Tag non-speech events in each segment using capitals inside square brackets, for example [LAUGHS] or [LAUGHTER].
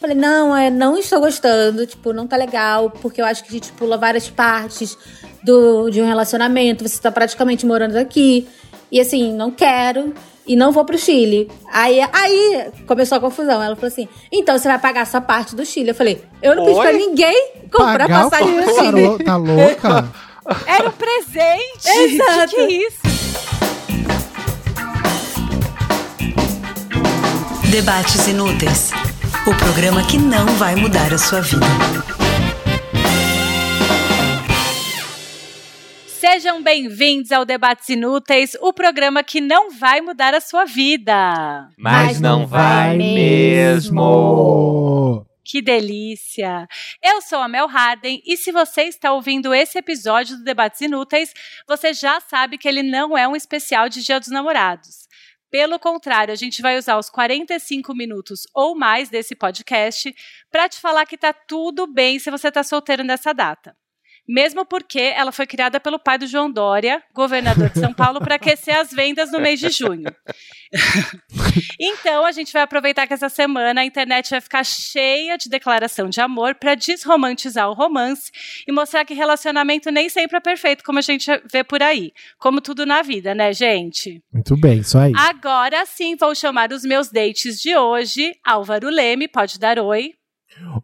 Falei, não, é, não estou gostando, tipo, não tá legal, porque eu acho que a gente pula várias partes do, de um relacionamento, você tá praticamente morando aqui. E assim, não quero e não vou pro Chile. Aí, aí começou a confusão. Ela falou assim: então você vai pagar essa parte do Chile. Eu falei: eu não pedi pra ninguém comprar Pagar o passagem quê? Chile. Tá louca? Era um presente! [LAUGHS] Exato. Que que é isso? Debates Inúteis o programa que não vai mudar a sua vida. Sejam bem-vindos ao Debates Inúteis, o programa que não vai mudar a sua vida. Mas não vai mesmo. Oh, Que delícia! Eu sou a Mel Harden e se você está ouvindo esse episódio do Debates Inúteis, você já sabe que ele não é um especial de Dia dos Namorados. Pelo contrário, a gente vai usar os 45 minutos ou mais desse podcast para te falar que tá tudo bem se você tá solteiro nessa data. Mesmo porque ela foi criada pelo pai do João Dória, governador de São Paulo, para aquecer as vendas no mês de junho. [LAUGHS] então, a gente vai aproveitar que essa semana a internet vai ficar cheia de declaração de amor para desromantizar o romance e mostrar que relacionamento nem sempre é perfeito, como a gente vê por aí. Como tudo na vida, né, gente? Muito bem, isso aí. Agora sim, vou chamar os meus dates de hoje. Álvaro Leme, pode dar oi.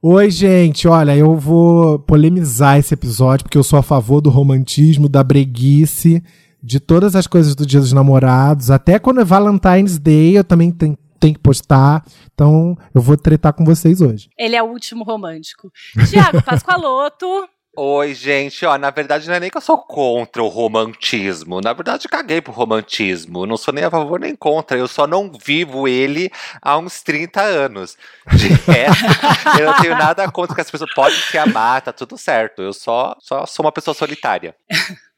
Oi, gente. Olha, eu vou polemizar esse episódio porque eu sou a favor do romantismo, da breguice, de todas as coisas do Dia dos Namorados. Até quando é Valentine's Day, eu também tenho, tenho que postar. Então, eu vou tretar com vocês hoje. Ele é o último romântico. Tiago [LAUGHS] Pascoaloto. Oi, gente. Ó, na verdade, não é nem que eu sou contra o romantismo. Na verdade, eu caguei pro romantismo. Não sou nem a favor nem contra. Eu só não vivo ele há uns 30 anos. De resto, [LAUGHS] eu não tenho nada contra que as pessoas podem se amar, tá tudo certo. Eu só, só sou uma pessoa solitária.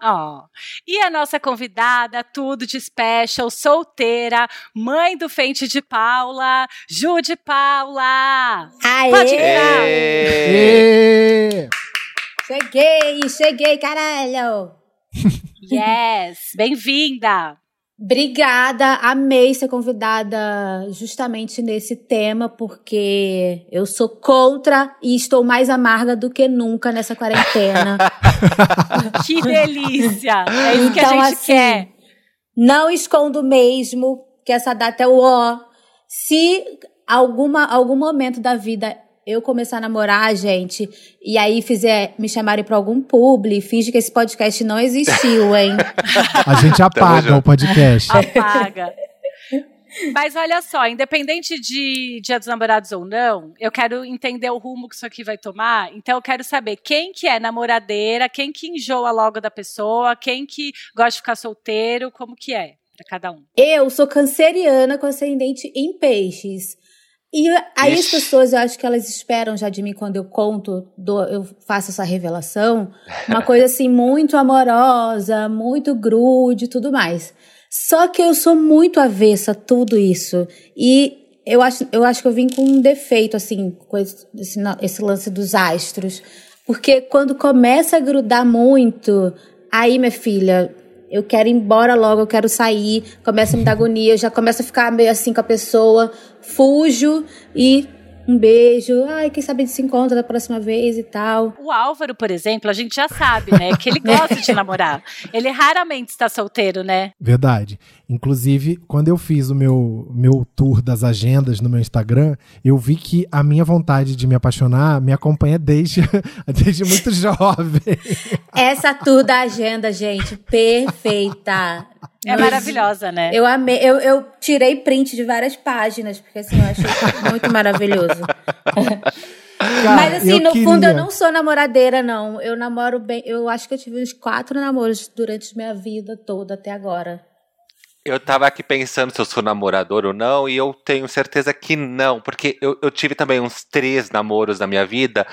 Ó. E a nossa convidada, tudo de special, solteira, mãe do Fente de Paula, Ju de Paula. Aê! Pode entrar. Ê! Cheguei, cheguei, caralho! [LAUGHS] Yes, bem-vinda. Obrigada, amei ser convidada justamente nesse tema, porque eu sou contra e estou mais amarga do que nunca nessa quarentena. [LAUGHS] Que delícia. É isso que a Então, gente assim, quer. Não escondo mesmo que essa data é o ó. Se alguma, algum momento da vida eu começar a namorar, gente, e aí fizer me chamarem pra algum publi, finge que esse podcast não existiu, hein? A gente [LAUGHS] apaga o podcast. Apaga. Mas olha só, independente de Dia dos Namorados ou não, eu quero entender o rumo que isso aqui vai tomar. Então eu quero saber quem que é namoradeira, quem que enjoa logo da pessoa, quem que gosta de ficar solteiro, como que é pra cada um. Eu sou canceriana com ascendente em peixes. E aí as Ixi. pessoas, eu acho que elas esperam já de mim quando eu conto, dou- eu faço essa revelação, uma coisa assim [LAUGHS] muito amorosa, muito grude e tudo mais. Só que eu sou muito avessa a tudo isso. E eu acho, eu acho que eu vim com um defeito, assim, com esse, esse lance dos astros. Porque quando começa a grudar muito, aí, minha filha, eu quero ir embora logo, eu quero sair, começa a me dar agonia, eu já começo a ficar meio assim com a pessoa, fujo e um beijo, ai, quem sabe a gente se encontra da próxima vez e tal. O Álvaro, por exemplo, a gente já sabe, né, que ele [LAUGHS] gosta de namorar. Ele raramente está solteiro, né? Verdade. Inclusive, quando eu fiz o meu, meu tour das agendas no meu Instagram, eu vi que a minha vontade de me apaixonar me acompanha desde, [LAUGHS] desde muito jovem. Essa tour da agenda, gente, perfeita. É maravilhosa, né? Eu amei, eu, eu tirei print de várias páginas, porque assim, eu achei muito maravilhoso. Cara, Mas assim, no fundo queria- eu não sou namoradeira, não. Eu namoro bem. Eu acho que eu tive uns quatro namoros durante minha vida toda até agora. Eu tava aqui pensando se eu sou namorador ou não, e eu tenho certeza que não, porque eu, eu tive também uns três namoros na minha vida,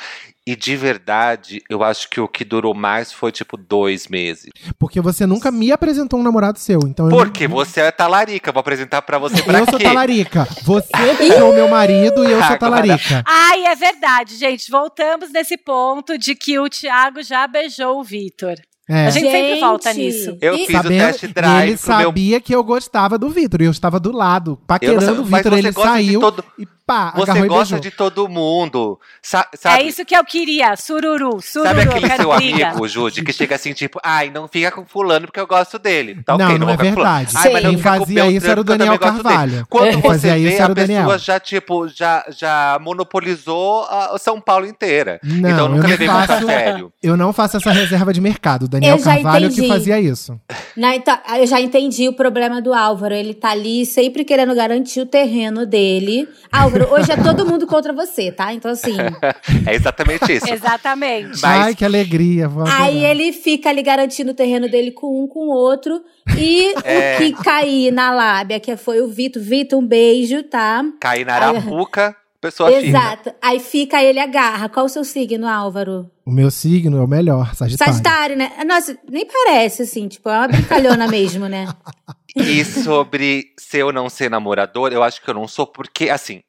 e de verdade, eu acho que o que durou mais foi tipo dois meses. Porque você nunca me apresentou um namorado seu, então eu Porque não- você é talarica, eu vou apresentar pra você pra eu sou quê? talarica. Você [LAUGHS] beijou meu marido e eu sou talarica. Ai, é verdade, gente. Voltamos nesse ponto de que o Thiago já beijou o Vitor. É. A gente sempre Gente, volta nisso. Eu E- fiz Sabendo- o test drive ele pro meu sabia que eu gostava do Vitor e eu estava do lado, Eu paquerando sei, o Vitor. Ele saiu todo- e pá, Você e gosta beijou. de todo mundo. Sa É sabe, isso que eu queria, sururu, sururu, sabe aquele seu briga. amigo, Jude, que chega assim, tipo, ai, não fica com fulano porque eu gosto dele. Tá Não, ok, não vou é verdade. Ai, mas não Quem fazia isso era o Daniel. Carvalho. Quando Quem você fazia vê, isso era a o Daniel. pessoa já, tipo, já, já monopolizou a São Paulo inteira. Não, então nunca não levei muito a faço- sério. Eu não faço essa reserva de mercado. O Daniel Carvalho que entendi. fazia isso. Não, então, eu já entendi o problema do Álvaro. Ele tá ali sempre querendo garantir o terreno dele. Álvaro, hoje é todo mundo contra você, tá? Então, assim. [LAUGHS] É exatamente isso. Exatamente. Mas- Ai, que alegria. Vou aí ele fica ali garantindo o terreno dele com um com o outro. E [LAUGHS] É. o que cair na lábia, que foi o Vitor. Vitor, um beijo, tá? Cair na arapuca, a pessoa. Exato. Aí fica, ele agarra. Qual o seu signo, Álvaro? O meu signo é o melhor, Sagitário. Sagitário, né? Nossa, nem parece, assim. Tipo, é uma brincalhona mesmo, né? [LAUGHS] E sobre ser ou não ser namorador, eu acho que eu não sou, porque, assim,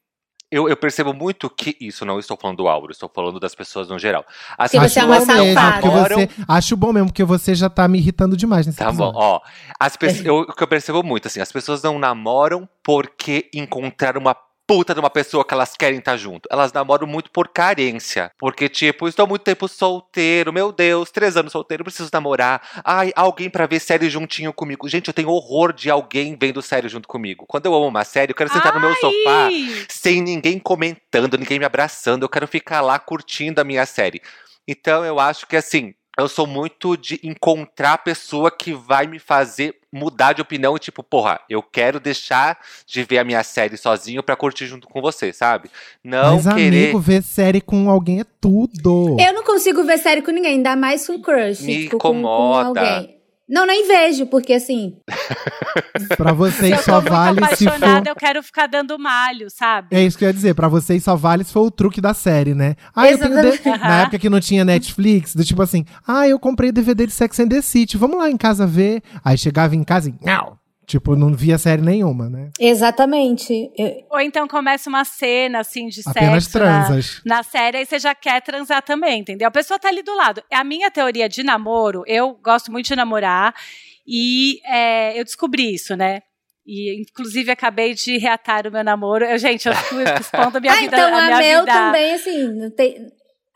eu, eu percebo muito que isso, não estou falando do Álvaro, estou falando das pessoas no geral. As Porque você é uma bom mesmo, safada. você, acho bom mesmo, porque você já tá me irritando demais nesse Tá bom, episódio. ó. As pessoas, eu, o que eu percebo muito, assim, as pessoas não namoram porque encontraram uma puta de uma pessoa que elas querem estar junto. Elas namoram muito por carência. Porque, tipo, estou muito tempo solteiro, meu Deus, três anos solteiro, preciso namorar. Ai, alguém pra ver série juntinho comigo. Gente, eu tenho horror de alguém vendo série junto comigo. Quando eu amo uma série, eu quero sentar no meu sofá Ai! sem ninguém comentando, ninguém me abraçando. Eu quero ficar lá curtindo a minha série. Então eu acho que assim, eu sou muito de encontrar a pessoa que vai me fazer mudar de opinião e tipo, porra, eu quero deixar de ver a minha série sozinho pra curtir junto com você, sabe? Não Mas, querer amigo, ver série com alguém é tudo. Eu não consigo ver série com ninguém, ainda mais com crush. Me tipo, com- com incomoda. alguém. Não, nem vejo, porque assim. [LAUGHS] Pra Se vocês eu tô só muito vale se for. apaixonada, eu quero ficar dando malho, sabe? É isso que eu ia dizer, pra vocês só vale se for o truque da série, né? Ah, eu tenho. Na época que não tinha Netflix, do tipo assim, ah, eu comprei DVD de Sex and the City, vamos lá em casa ver. Aí chegava em casa e, não. Tipo, não via série nenhuma, né? Exatamente. Eu- Ou então começa uma cena, assim, de Apenas sexo na, transas. na série, aí você já quer transar também, entendeu? A pessoa tá ali do lado. A minha teoria de namoro, eu gosto muito de namorar, e é, eu descobri isso, né? E, inclusive, acabei de reatar o meu namoro. Eu, gente, eu fui [LAUGHS] expondo a minha ah, vida. então a a, Mel vida... também, assim, não tem.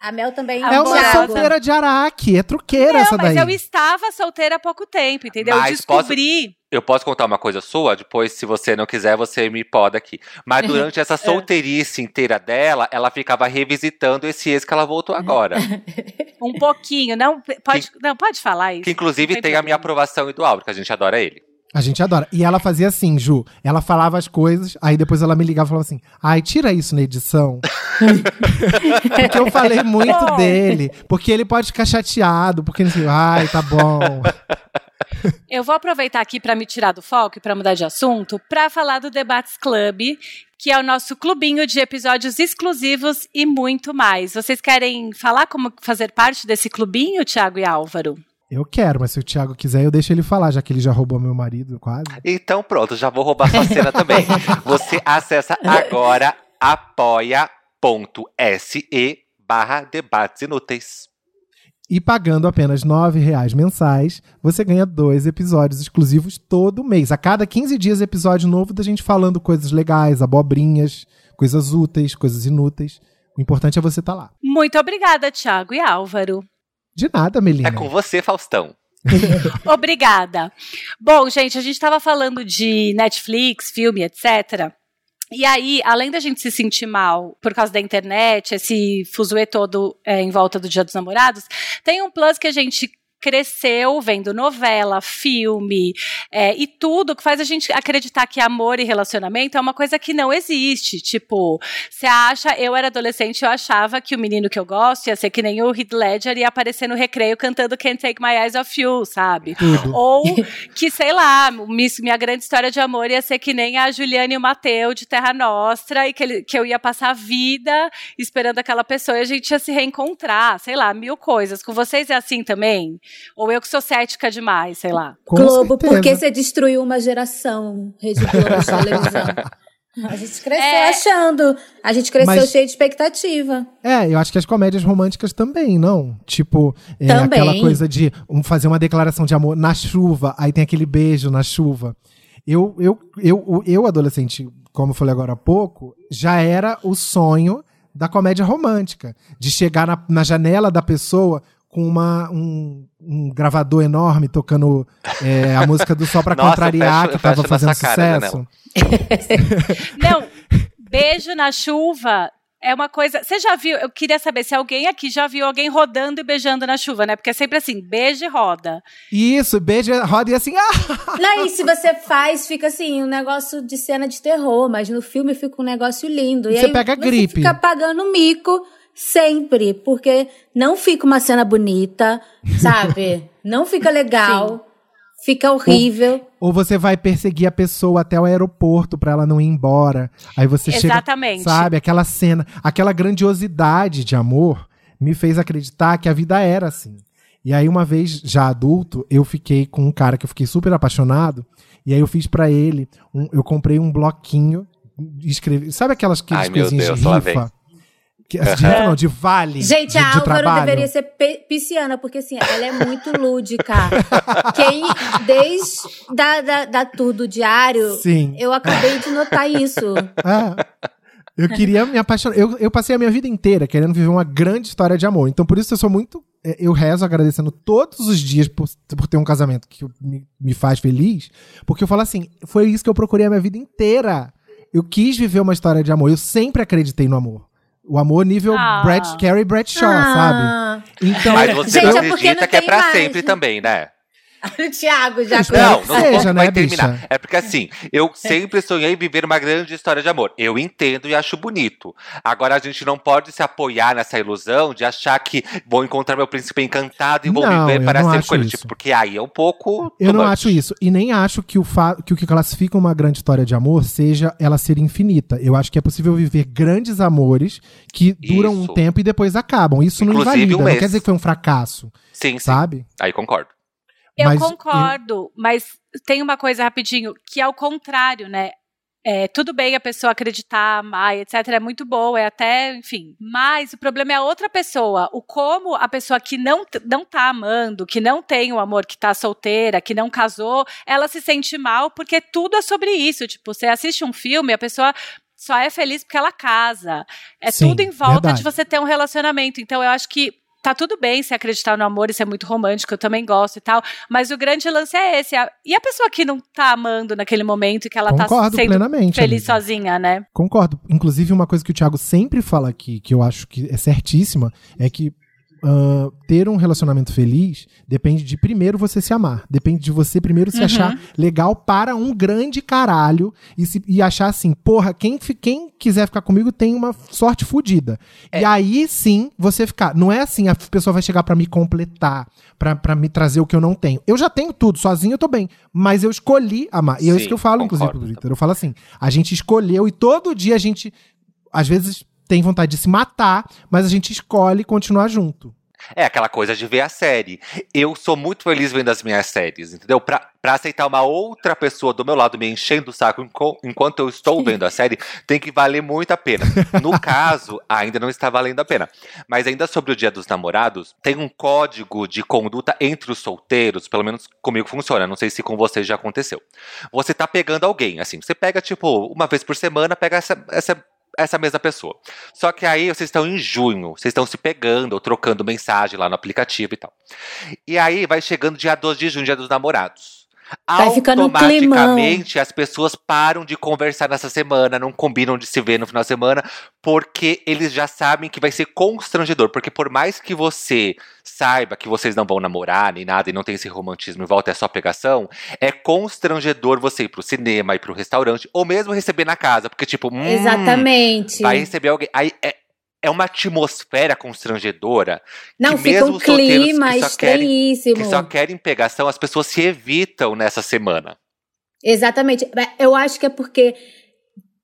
A Mel também. Ah, é uma Thiago. solteira de Araque, é truqueira Não, essa mas daí. eu estava solteira há pouco tempo, entendeu? eu Mas descobri. Eu posso contar uma coisa sua? Depois, se você não quiser, você me poda aqui. Mas durante [LAUGHS] essa solteirice inteira dela, ela ficava revisitando esse ex que ela voltou agora. [LAUGHS] Um pouquinho. Não pode, não, pode falar isso. Que inclusive tem tem a minha aprovação e do Álvaro, que a gente adora ele. A gente adora. E ela fazia assim, Ju. Ela falava as coisas, aí depois ela me ligava e falava assim: ai, tira isso na edição. [LAUGHS] porque eu falei muito dele. Porque ele pode ficar chateado, porque ele assim, ai, tá bom. [LAUGHS] Eu vou aproveitar aqui para me tirar do foco e para mudar de assunto, para falar do Debates Club, que é o nosso clubinho de episódios exclusivos e muito mais. Vocês querem falar como fazer parte desse clubinho, Thiago e Álvaro? Eu quero, mas se o Thiago quiser, eu deixo ele falar, já que ele já roubou meu marido, quase. Então pronto, já vou roubar sua cena também. [LAUGHS] Você acessa agora apoia.se barra debates inúteis. E pagando apenas 9 reais mensais, você ganha dois episódios exclusivos todo mês. A cada 15 dias, episódio novo da gente falando coisas legais, abobrinhas, coisas úteis, coisas inúteis. O importante é você estar lá. Muito obrigada, Thiago e Álvaro. De nada, Melina. É com você, Faustão. [LAUGHS] Obrigada. Bom, gente, a gente estava falando de Netflix, filme, etc. E aí, além da gente se sentir mal por causa da internet, esse fuzuê todo é, em volta do Dia dos Namorados, tem um plus que a gente cresceu vendo novela, filme é, e tudo que faz a gente acreditar que amor e relacionamento é uma coisa que não existe. Tipo, você acha, eu era adolescente, eu achava que o menino que eu gosto ia ser que nem o Heath Ledger ia aparecer no recreio cantando Can't Take My Eyes Off You, sabe? Tudo. Ou que, sei lá, minha grande história de amor ia ser que nem a Juliane e o Mateu de Terra Nostra e que, ele- que eu ia passar a vida esperando aquela pessoa e a gente ia se reencontrar, sei lá, mil coisas. Com vocês é assim também? Ou eu que sou cética demais, sei lá. Com Globo, certeza. porque você destruiu uma geração, Rede Globo de [LAUGHS] televisão. A gente cresceu É. achando. A gente cresceu Mas- cheio de expectativa. É, eu acho que as comédias românticas também, não? Tipo, é, Também. aquela coisa de fazer uma declaração de amor na chuva, aí tem aquele beijo na chuva. Eu, eu, eu, eu, adolescente, como eu falei agora há pouco, já era o sonho da comédia romântica. De chegar na, na janela da pessoa com uma, um, um gravador enorme tocando é, a música do Sol pra [LAUGHS] Nossa, contrariar, fecho, que tava fazendo cara, sucesso. [LAUGHS] Não, beijo na chuva é uma coisa. Você já viu? Eu queria saber se alguém aqui já viu alguém rodando e beijando na chuva, né? Porque é sempre assim, beija e roda. Isso, beija, roda e assim. Ah! Não, e se você faz, fica assim, um negócio de cena de terror, mas no filme fica um negócio lindo. E, E você aí pega você gripe. fica pagando mico sempre, porque não fica uma cena bonita, sabe? [LAUGHS] não fica legal, fica horrível. Ou você vai perseguir a pessoa até o aeroporto pra ela não ir embora. Aí você chega, Exatamente. sabe, aquela cena, aquela grandiosidade de amor me fez acreditar que a vida era assim. E aí uma vez já adulto, eu fiquei com um cara que eu fiquei super apaixonado, e aí eu fiz pra ele, um- eu comprei um bloquinho, escrevi, sabe aquelas, aquelas Ai, meu coisinhas Deus, de lá rifa? Que, de rifa não, de vale. Gente, de, a de Álvaro trabalho. deveria ser pisciana, porque assim, ela é muito lúdica. [LAUGHS] Quem, desde da, da, da tour do diário, Sim. eu acabei de notar isso. É. Eu queria me apaixonar. Eu, eu passei a minha vida inteira querendo viver uma grande história de amor. Então, por isso eu sou muito. é, Eu rezo agradecendo todos os dias por, por ter um casamento que me, me faz feliz. Porque eu falo assim: foi isso que eu procurei a minha vida inteira. Eu quis viver uma história de amor. Eu sempre acreditei no amor. O amor nível Ah. Brad, Carrie Bradshaw, sabe? Ah, Então, Mas você Gente, não é porque acredita não que é tem pra imagem. sempre também, né? [LAUGHS] o Thiago já Não, não seja, vou né, vai terminar. bicha? É porque assim, eu [LAUGHS] sempre sonhei em viver uma grande história de amor. Eu entendo e acho bonito. Agora a gente não pode se apoiar nessa ilusão de achar que vou encontrar meu príncipe encantado e vou Não, viver para não sempre com ele. Tipo, porque aí é um pouco. Eu não much. acho isso. E nem acho que o, que o que classifica uma grande história de amor seja ela ser infinita. Eu acho que é possível viver grandes amores que duram um Isso. tempo e depois acabam. Isso não Inclusive invalida. um não quer dizer que foi um fracasso, Sim, sim. sabe? Aí concordo. Eu Mas- concordo, mas tem uma coisa rapidinho, que é o contrário, né? É, tudo bem a pessoa acreditar, amar, etc. É muito boa, é até, enfim. Mas o problema é a outra pessoa. O como a pessoa que não, não tá amando, que não tem o amor, que tá solteira, que não casou, ela se sente mal porque tudo é sobre isso. Tipo, você assiste um filme, a pessoa só é feliz porque ela casa. É Sim, tudo em volta verdade. de você ter um relacionamento. Então eu acho que tá tudo bem se acreditar no amor, isso é muito romântico, eu também gosto e tal. Mas o grande lance é esse. a- E a pessoa que não tá amando naquele momento e que ela Concordo tá sendo plenamente. feliz amiga. sozinha, né? Concordo. Inclusive, uma coisa que o Thiago sempre fala aqui, que eu acho que é certíssima, é que ah, ter um relacionamento feliz depende de primeiro você se amar. Depende de você primeiro se Uhum. achar legal para um grande caralho e, se- e achar assim, porra, quem, quem quiser ficar comigo tem uma sorte fodida. É. E aí sim você ficar. Não é assim, a pessoa vai chegar pra me completar, pra pra me trazer o que eu não tenho. Eu já tenho tudo, sozinho eu tô bem. Mas eu escolhi amar. E é isso Sim, que eu falo, inclusive, concordo. pro Twitter. Eu falo assim: a gente escolheu e todo dia a gente, às vezes, tem vontade de se matar, mas a gente escolhe continuar junto. É aquela coisa de ver a série. Eu sou muito feliz vendo as minhas séries, entendeu? Pra, pra aceitar uma outra pessoa do meu lado me enchendo o saco enco- enquanto eu estou vendo a série, tem que valer muito a pena. No [LAUGHS] caso, ainda não está valendo a pena. Mas ainda sobre o Dia dos Namorados, tem um código de conduta entre os solteiros, pelo menos comigo funciona, não sei se com vocês já aconteceu. Você tá pegando alguém, assim, você pega tipo uma vez por semana, pega essa, essa essa mesma pessoa. Só que aí vocês estão em junho, vocês estão se pegando ou trocando mensagem lá no aplicativo e tal. E aí vai chegando dia 12 de junho, dia dos namorados. Vai ficando um Automaticamente as pessoas param de conversar nessa semana, não combinam de se ver no final de semana, porque eles já sabem que vai ser constrangedor. Porque por mais que você saiba que vocês não vão namorar nem nada e não tem esse romantismo em volta, é só pegação, é constrangedor você ir pro cinema, ir pro restaurante, ou mesmo receber na casa, porque tipo, hum, Exatamente. vai receber alguém. Aí é, é uma atmosfera constrangedora. Não, que fica um clima que só querem- estranhíssimo. Que só querem pegação, as pessoas se evitam nessa semana. Exatamente. Eu acho que é porque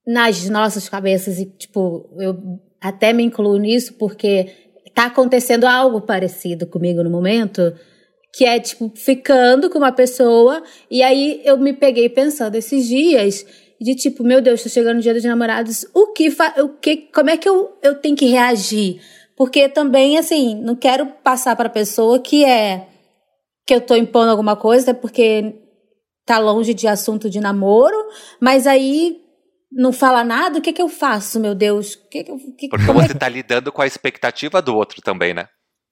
nas nossas cabeças, e tipo, eu até me incluo nisso, porque tá acontecendo algo parecido comigo no momento, que é, tipo, ficando com uma pessoa, e aí eu me peguei pensando esses dias, de tipo, meu Deus, tô chegando no dia dos namorados, o que, fa o que como é que eu, eu tenho que reagir? Porque também, assim, não quero passar pra pessoa que é, que eu tô impondo alguma coisa, porque tá longe de assunto de namoro, mas aí não fala nada, o que que eu faço, meu Deus? O que que eu, que, Porque é você tá lidando com a expectativa do outro também, né?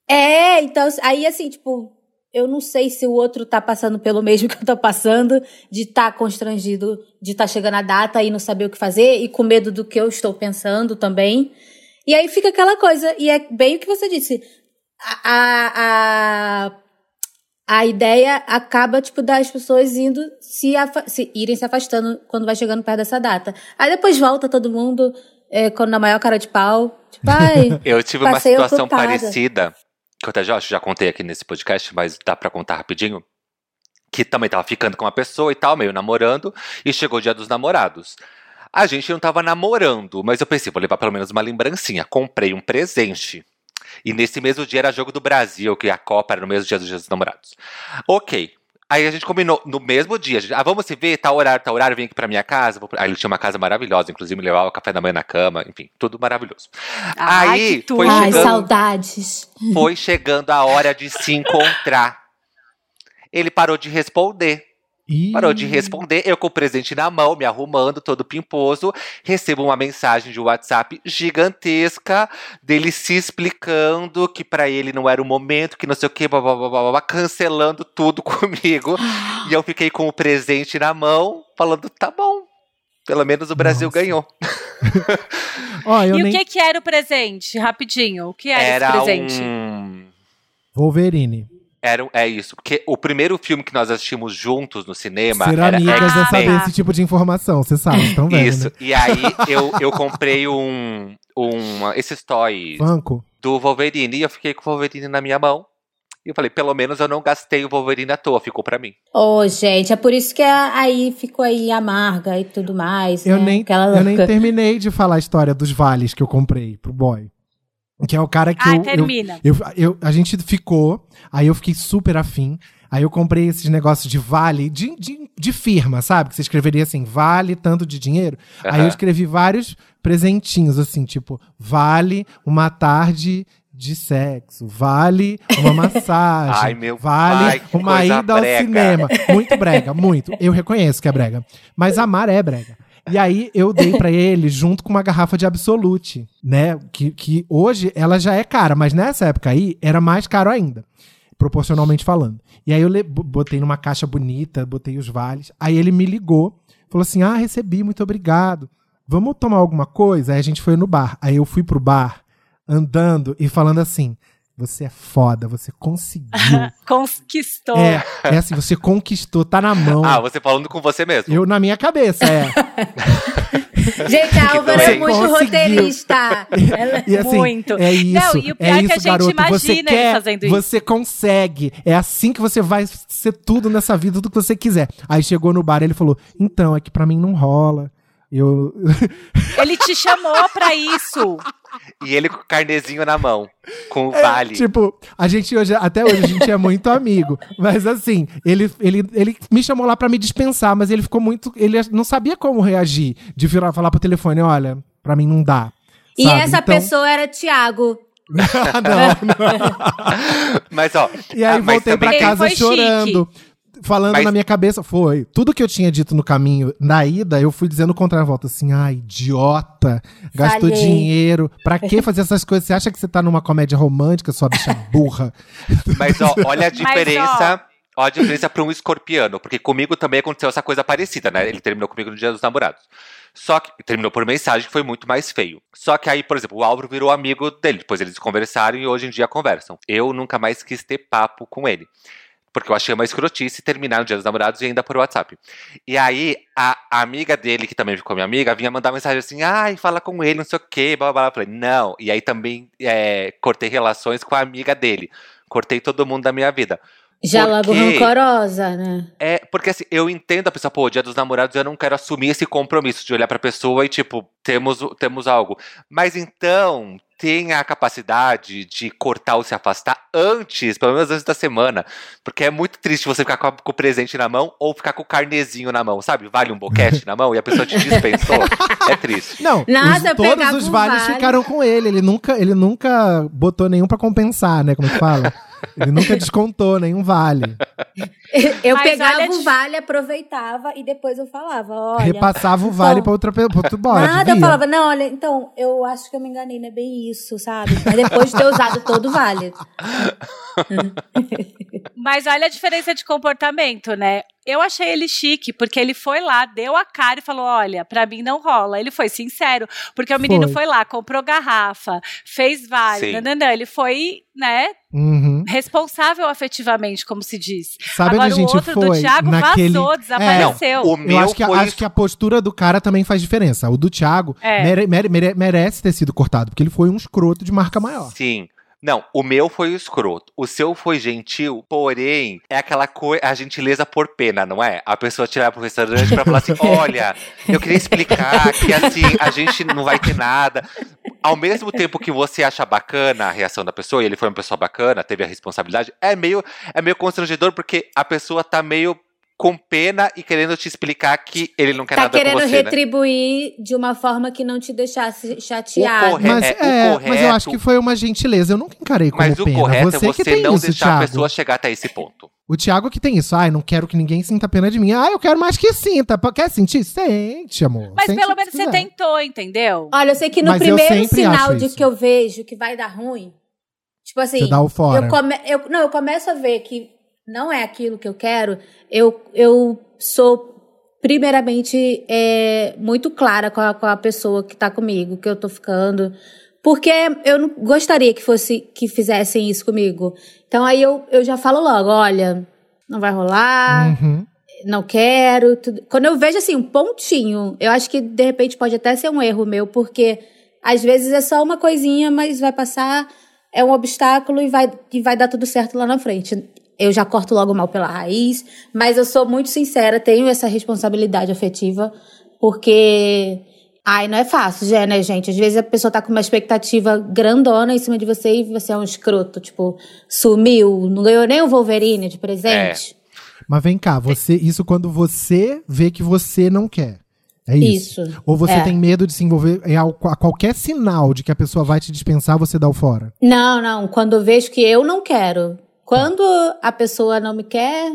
É, então, aí assim, tipo, eu não sei se o outro tá passando pelo mesmo [LAUGHS] que eu tô passando, de estar tá constrangido, de estar tá chegando a data e não saber o que fazer, e com medo do que eu estou pensando também. E aí fica aquela coisa, e é bem o que você disse. A, a, a ideia acaba, tipo, das pessoas indo se, se, irem se afastando quando vai chegando perto dessa data. Aí depois volta todo mundo é, quando na maior cara de pau. Tipo, [LAUGHS] ai, Eu tive uma situação parecida, que eu até já, já contei aqui nesse podcast, mas dá pra contar rapidinho. Que também tava ficando com uma pessoa e tal, meio namorando, e chegou o dia dos namorados. A gente não tava namorando, mas eu pensei, vou levar pelo menos uma lembrancinha. Comprei um presente. E nesse mesmo dia era jogo do Brasil, que a Copa era no mesmo dia dos Dias dos Namorados. Ok. Aí a gente combinou no mesmo dia. Gente, ah, vamos se ver, tal horário, tal horário, vem aqui pra minha casa. Vou... Aí ele tinha uma casa maravilhosa, inclusive me levava o café da manhã na cama, enfim, tudo maravilhoso. Ai, Aí foi tudo. Ai, chegando, saudades. foi chegando a hora de se encontrar. Ele parou de responder. Ih, Parou de responder, eu com o presente na mão, me arrumando, todo pimposo, recebo uma mensagem de WhatsApp gigantesca dele se explicando que pra ele não era o momento, que não sei o que, blá, blá, blá, blá, blá, cancelando tudo [LAUGHS] comigo. e eu fiquei com o presente na mão, falando, tá bom, pelo menos o Brasil Nossa. ganhou. [LAUGHS] Ó, E nem... o que que era o presente? Rapidinho, o que era, Era esse presente? um... Wolverine. Era, é isso, porque o primeiro filme que nós assistimos juntos no cinema Ser era amigas é saber esse tipo de informação, você sabe, [LAUGHS] estão vendo, Isso, né? e aí [LAUGHS] eu, eu comprei um, um esses toys Funko. do Wolverine e eu fiquei com o Wolverine na minha mão. E eu falei, pelo menos eu não gastei o Wolverine à toa, ficou pra mim. Ô, gente, é por isso que aí ficou aí amarga e tudo mais. Eu, né? nem, Aquela eu nem terminei de falar a história dos vales que eu comprei pro boy. Que é o cara que Ai, eu, eu, termina. eu, eu- A gente ficou, aí eu fiquei super afim. Aí eu comprei esses negócios de vale, de, de, de firma, sabe? Que você escreveria assim, vale tanto de dinheiro. Aí eu escrevi vários presentinhos, assim, tipo, vale uma tarde de sexo, vale uma [LAUGHS] massagem, Ai, meu vale pai, uma ida ao brega. cinema. Muito brega, muito. Eu reconheço que é brega. Mas [LAUGHS] amar é brega. E aí eu dei pra ele junto com uma garrafa de Absolute, né? Que, que hoje ela já é cara, mas nessa época aí era mais caro ainda, proporcionalmente falando. E aí eu botei numa caixa bonita, botei os vales. Aí ele me ligou, falou assim: "Ah, recebi, muito obrigado. Vamos tomar alguma coisa?" Aí a gente foi no bar. Aí eu fui pro bar andando e falando assim: "Você é foda, você conseguiu." [LAUGHS] Conquistou. é, é assim, você conquistou, tá na mão. Ah, você falando com você mesmo. Eu na minha cabeça, é. [LAUGHS] Gente, a Que Álvaro é muito Conseguiu. roteirista. Ela- E assim, Muito. é isso. Não, e o pior é é isso, que a gente garoto. você imagina ele quer, fazendo isso. você consegue. É assim que você vai ser tudo nessa vida, tudo que você quiser. Aí chegou no bar e ele falou: "Então, é que pra mim não rola. Eu Ele te chamou pra isso. [LAUGHS] E ele com o carnezinho na mão, com o É, vale. Tipo, a gente hoje, até hoje a gente é muito amigo. Mas assim, ele, ele, ele me chamou lá pra me dispensar, mas ele ficou muito. Ele não sabia como reagir. De virar falar pro telefone: olha, pra mim não dá. E sabe? essa Então- pessoa era Tiago. [LAUGHS] não, não. [LAUGHS] Mas ó, E aí ah, mas voltei Ele casa chorando. Falando Mas- na minha cabeça, foi. Tudo que eu tinha dito no caminho, na ida, eu fui dizendo contra a volta, assim, ah, idiota, gastou Falhei. dinheiro. Pra que fazer essas coisas? Você acha que você tá numa comédia romântica, sua bicha [LAUGHS] burra? Mas ó, olha a Mas, diferença. ó, a diferença pra um escorpiano, porque comigo também aconteceu essa coisa parecida, né? Ele terminou comigo no dia dos namorados. Só que terminou por mensagem, que foi muito mais feio. Só que aí, por exemplo, o Álvaro virou amigo dele. Depois eles conversaram e hoje em dia conversam. Eu nunca mais quis ter papo com ele. Porque eu achei uma escrotice terminar no dia dos namorados e ainda por WhatsApp. E aí, a, amiga dele, que também ficou minha amiga, vinha mandar mensagem assim: ai, fala com ele, não sei o quê, blá blá blá. Falei, não. E aí também é, cortei relações com a amiga dele. Cortei todo mundo da minha vida. Já Por logo quê? rancorosa, né? É, porque assim, eu entendo a pessoa, pô, dia dos namorados eu não quero assumir esse compromisso de olhar pra pessoa e, tipo, temos, temos algo. Mas então, tenha a capacidade de cortar ou se afastar antes, pelo menos antes da semana. Porque é muito triste você ficar com, a- com o presente na mão ou ficar com o carnezinho na mão, sabe? Vale um boquete [LAUGHS] na mão e a pessoa te dispensou. É triste. Não, Nada, os- todos os vales vale. ficaram com ele. Ele nunca, ele nunca botou nenhum pra compensar, né? Como é que fala? [LAUGHS] Ele nunca descontou nenhum vale. Eu Mas pegava olha, o vale, aproveitava e depois eu falava, olha. Repassava o vale Então, pra outra pe- pra outro bode. Nada, eu via. falava, não, olha, então, eu acho que eu me enganei, não é bem isso, sabe? Mas depois de ter usado todo o vale. Mas olha a diferença de comportamento, né? Eu achei ele chique, porque ele foi lá, deu a cara e falou: Olha, pra mim não rola. Ele foi sincero, porque o menino Foi. foi lá, comprou garrafa, fez vale, nananã. Ele foi, né, Uhum. responsável afetivamente, como se diz. Sabe Agora onde a gente o outro foi? do Thiago Naquele- vazou, desapareceu. Não, o Eu meu acho, que, a- foi acho que a postura do cara também faz diferença. O do Thiago É. mere- mere- mere- merece ter sido cortado, porque ele foi um escroto de marca maior. Sim. Não, o meu foi o escroto. O seu foi gentil, porém, é aquela coisa, a gentileza por pena, não é? A pessoa leva pro restaurante pra falar assim: [LAUGHS] olha, eu queria explicar que assim, a gente não vai ter nada. Ao mesmo tempo que você acha bacana a reação da pessoa, e ele foi uma pessoa bacana, teve a responsabilidade, é meio, é meio constrangedor, porque a pessoa tá meio com pena e querendo te explicar que ele não quer Tá nada com querendo você, né? retribuir de uma forma que não te deixasse chateado. corre- Mas, é, é, o mas eu correto- acho que foi uma gentileza. Eu nunca encarei como Mas o pena. correto você é que você tem não isso, deixar Thiago. a pessoa chegar até esse ponto. O Thiago que tem isso. Ai, não quero que ninguém sinta pena de mim. Ah, eu quero mais que sinta. Quer sentir? Sente, amor. Mas Sente pelo se menos você tentou, entendeu? Olha, eu sei que no Mas primeiro sinal de isso. que eu vejo que vai dar ruim, tipo assim, Você dá o fora. eu, come, eu não, eu começo a ver que não é aquilo que eu quero, eu, eu sou primeiramente é, muito clara com a, com a pessoa que tá comigo, que eu tô ficando. Porque eu não gostaria que fosse que fizessem isso comigo. Então aí eu, eu já falo logo, olha, não vai rolar, Uhum. não quero. tudo. Quando eu vejo assim, um pontinho, eu acho que de repente pode até ser um erro meu, porque às vezes é só uma coisinha, mas vai passar, é um obstáculo e vai, e vai dar tudo certo lá na frente. Eu já corto logo mal pela raiz, mas eu sou muito sincera, tenho essa responsabilidade afetiva, porque. Ai, não é fácil, já, né, gente? Às vezes a pessoa tá com uma expectativa grandona em cima de você e você é um escroto, tipo, sumiu, não ganhou nem o Wolverine de presente. Mas vem cá, você, isso quando você vê que você não quer. É isso. Isso, Ou você é. tem medo de se envolver é a qualquer sinal de que a pessoa vai te dispensar, você dá o fora. Não, não. Quando eu vejo que eu não quero. Quando a pessoa não me quer,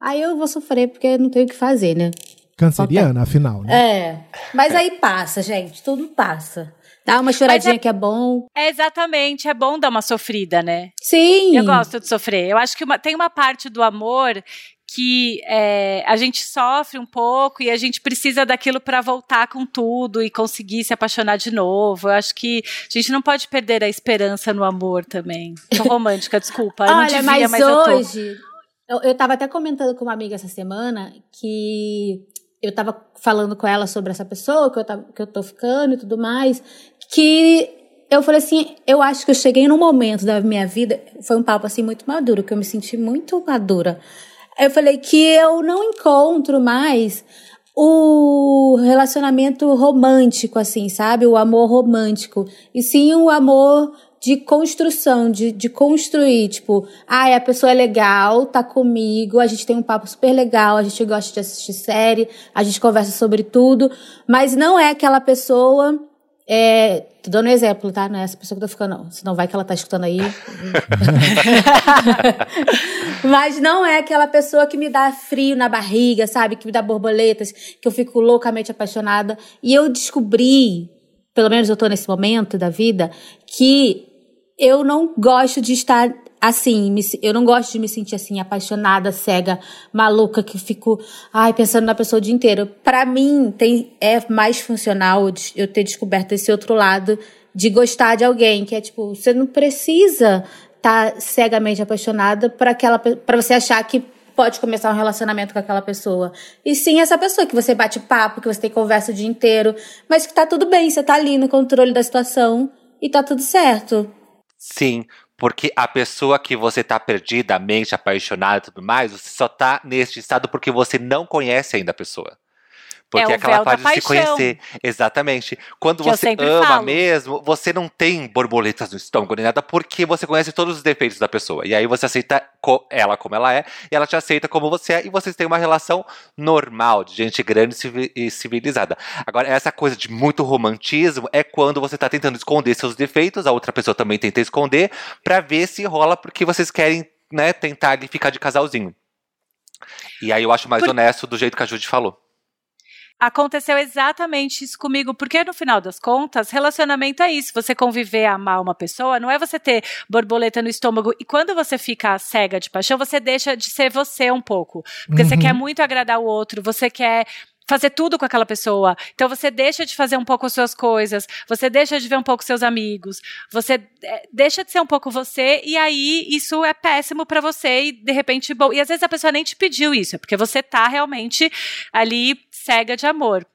aí eu vou sofrer porque eu não tenho o que fazer, né? Canceriana, afinal, né? É. Mas aí passa, gente. Tudo passa. Dá uma choradinha é- que é bom. É exatamente, é bom dar uma sofrida, né? Sim. Eu gosto de sofrer. Eu acho que uma- tem uma parte do amor que é, a gente sofre um pouco e a gente precisa daquilo para voltar com tudo e conseguir se apaixonar de novo. Eu acho que a gente não pode perder a esperança no amor também. Tô [LAUGHS] romântica, desculpa. Eu não Olha, devia, mas, tô. hoje. Eu, eu tava até comentando com uma amiga essa semana que eu tava falando com ela sobre essa pessoa que eu, tava, que eu tô ficando e tudo mais. Que eu falei assim: eu acho que eu cheguei num momento da minha vida. Foi um papo assim muito maduro, que eu me senti muito madura. Eu falei que eu não encontro mais o relacionamento romântico, assim, sabe? O amor romântico. E sim o amor de construção, de, de construir. Tipo, ai, a pessoa é legal, tá comigo, a gente tem um papo super legal, a gente gosta de assistir série, a gente conversa sobre tudo, mas não é aquela pessoa. É, tô dando um exemplo, tá? Não é essa pessoa que eu tô ficando, não. Senão vai que ela tá escutando aí. [LAUGHS] Mas não é aquela pessoa que me dá frio na barriga, sabe? Que me dá borboletas, que eu fico loucamente apaixonada. E eu descobri, pelo menos eu tô nesse momento da vida, que eu não gosto de estar assim, eu não gosto de me sentir assim, apaixonada, cega, maluca, que fico, ai, pensando na pessoa o dia inteiro. Pra mim, tem, é mais funcional eu ter descoberto esse outro lado de gostar de alguém, que é tipo, você não precisa estar cegamente apaixonada para aquela para você achar que pode começar um relacionamento com aquela pessoa. E sim essa pessoa que você bate papo, que você tem conversa o dia inteiro, mas que tá tudo bem, você tá ali no controle da situação e tá tudo certo. Sim, porque a pessoa que você tá perdida, mente apaixonada e tudo mais, você só tá neste estado porque você não conhece ainda a pessoa. Porque É aquela parte de se conhecer. Exatamente. Quando Que você ama falo. mesmo, você não tem borboletas no estômago nem nada, porque você conhece todos os defeitos da pessoa. E aí você aceita ela como ela é, e ela te aceita como você é, e vocês têm uma relação normal, de gente grande e civi- civilizada. Agora, essa coisa de muito romantismo é quando você tá tentando esconder seus defeitos, a outra pessoa também tenta esconder, pra ver se rola, porque vocês querem, né, tentar ficar de casalzinho. E aí eu acho mais Por- honesto do jeito que a Judy falou. Aconteceu exatamente isso comigo, porque no final das contas, relacionamento é isso. Você conviver, amar uma pessoa, não é você ter borboleta no estômago. E quando você fica cega de paixão, você deixa de ser você um pouco. Porque você Uhum. quer muito agradar o outro, você quer fazer tudo com aquela pessoa. Então você deixa de fazer um pouco as suas coisas, você deixa de ver um pouco seus amigos, você é, deixa de ser um pouco você e aí isso é péssimo pra você e de repente bom. E às vezes a pessoa nem te pediu isso, é porque você tá realmente ali cega de amor.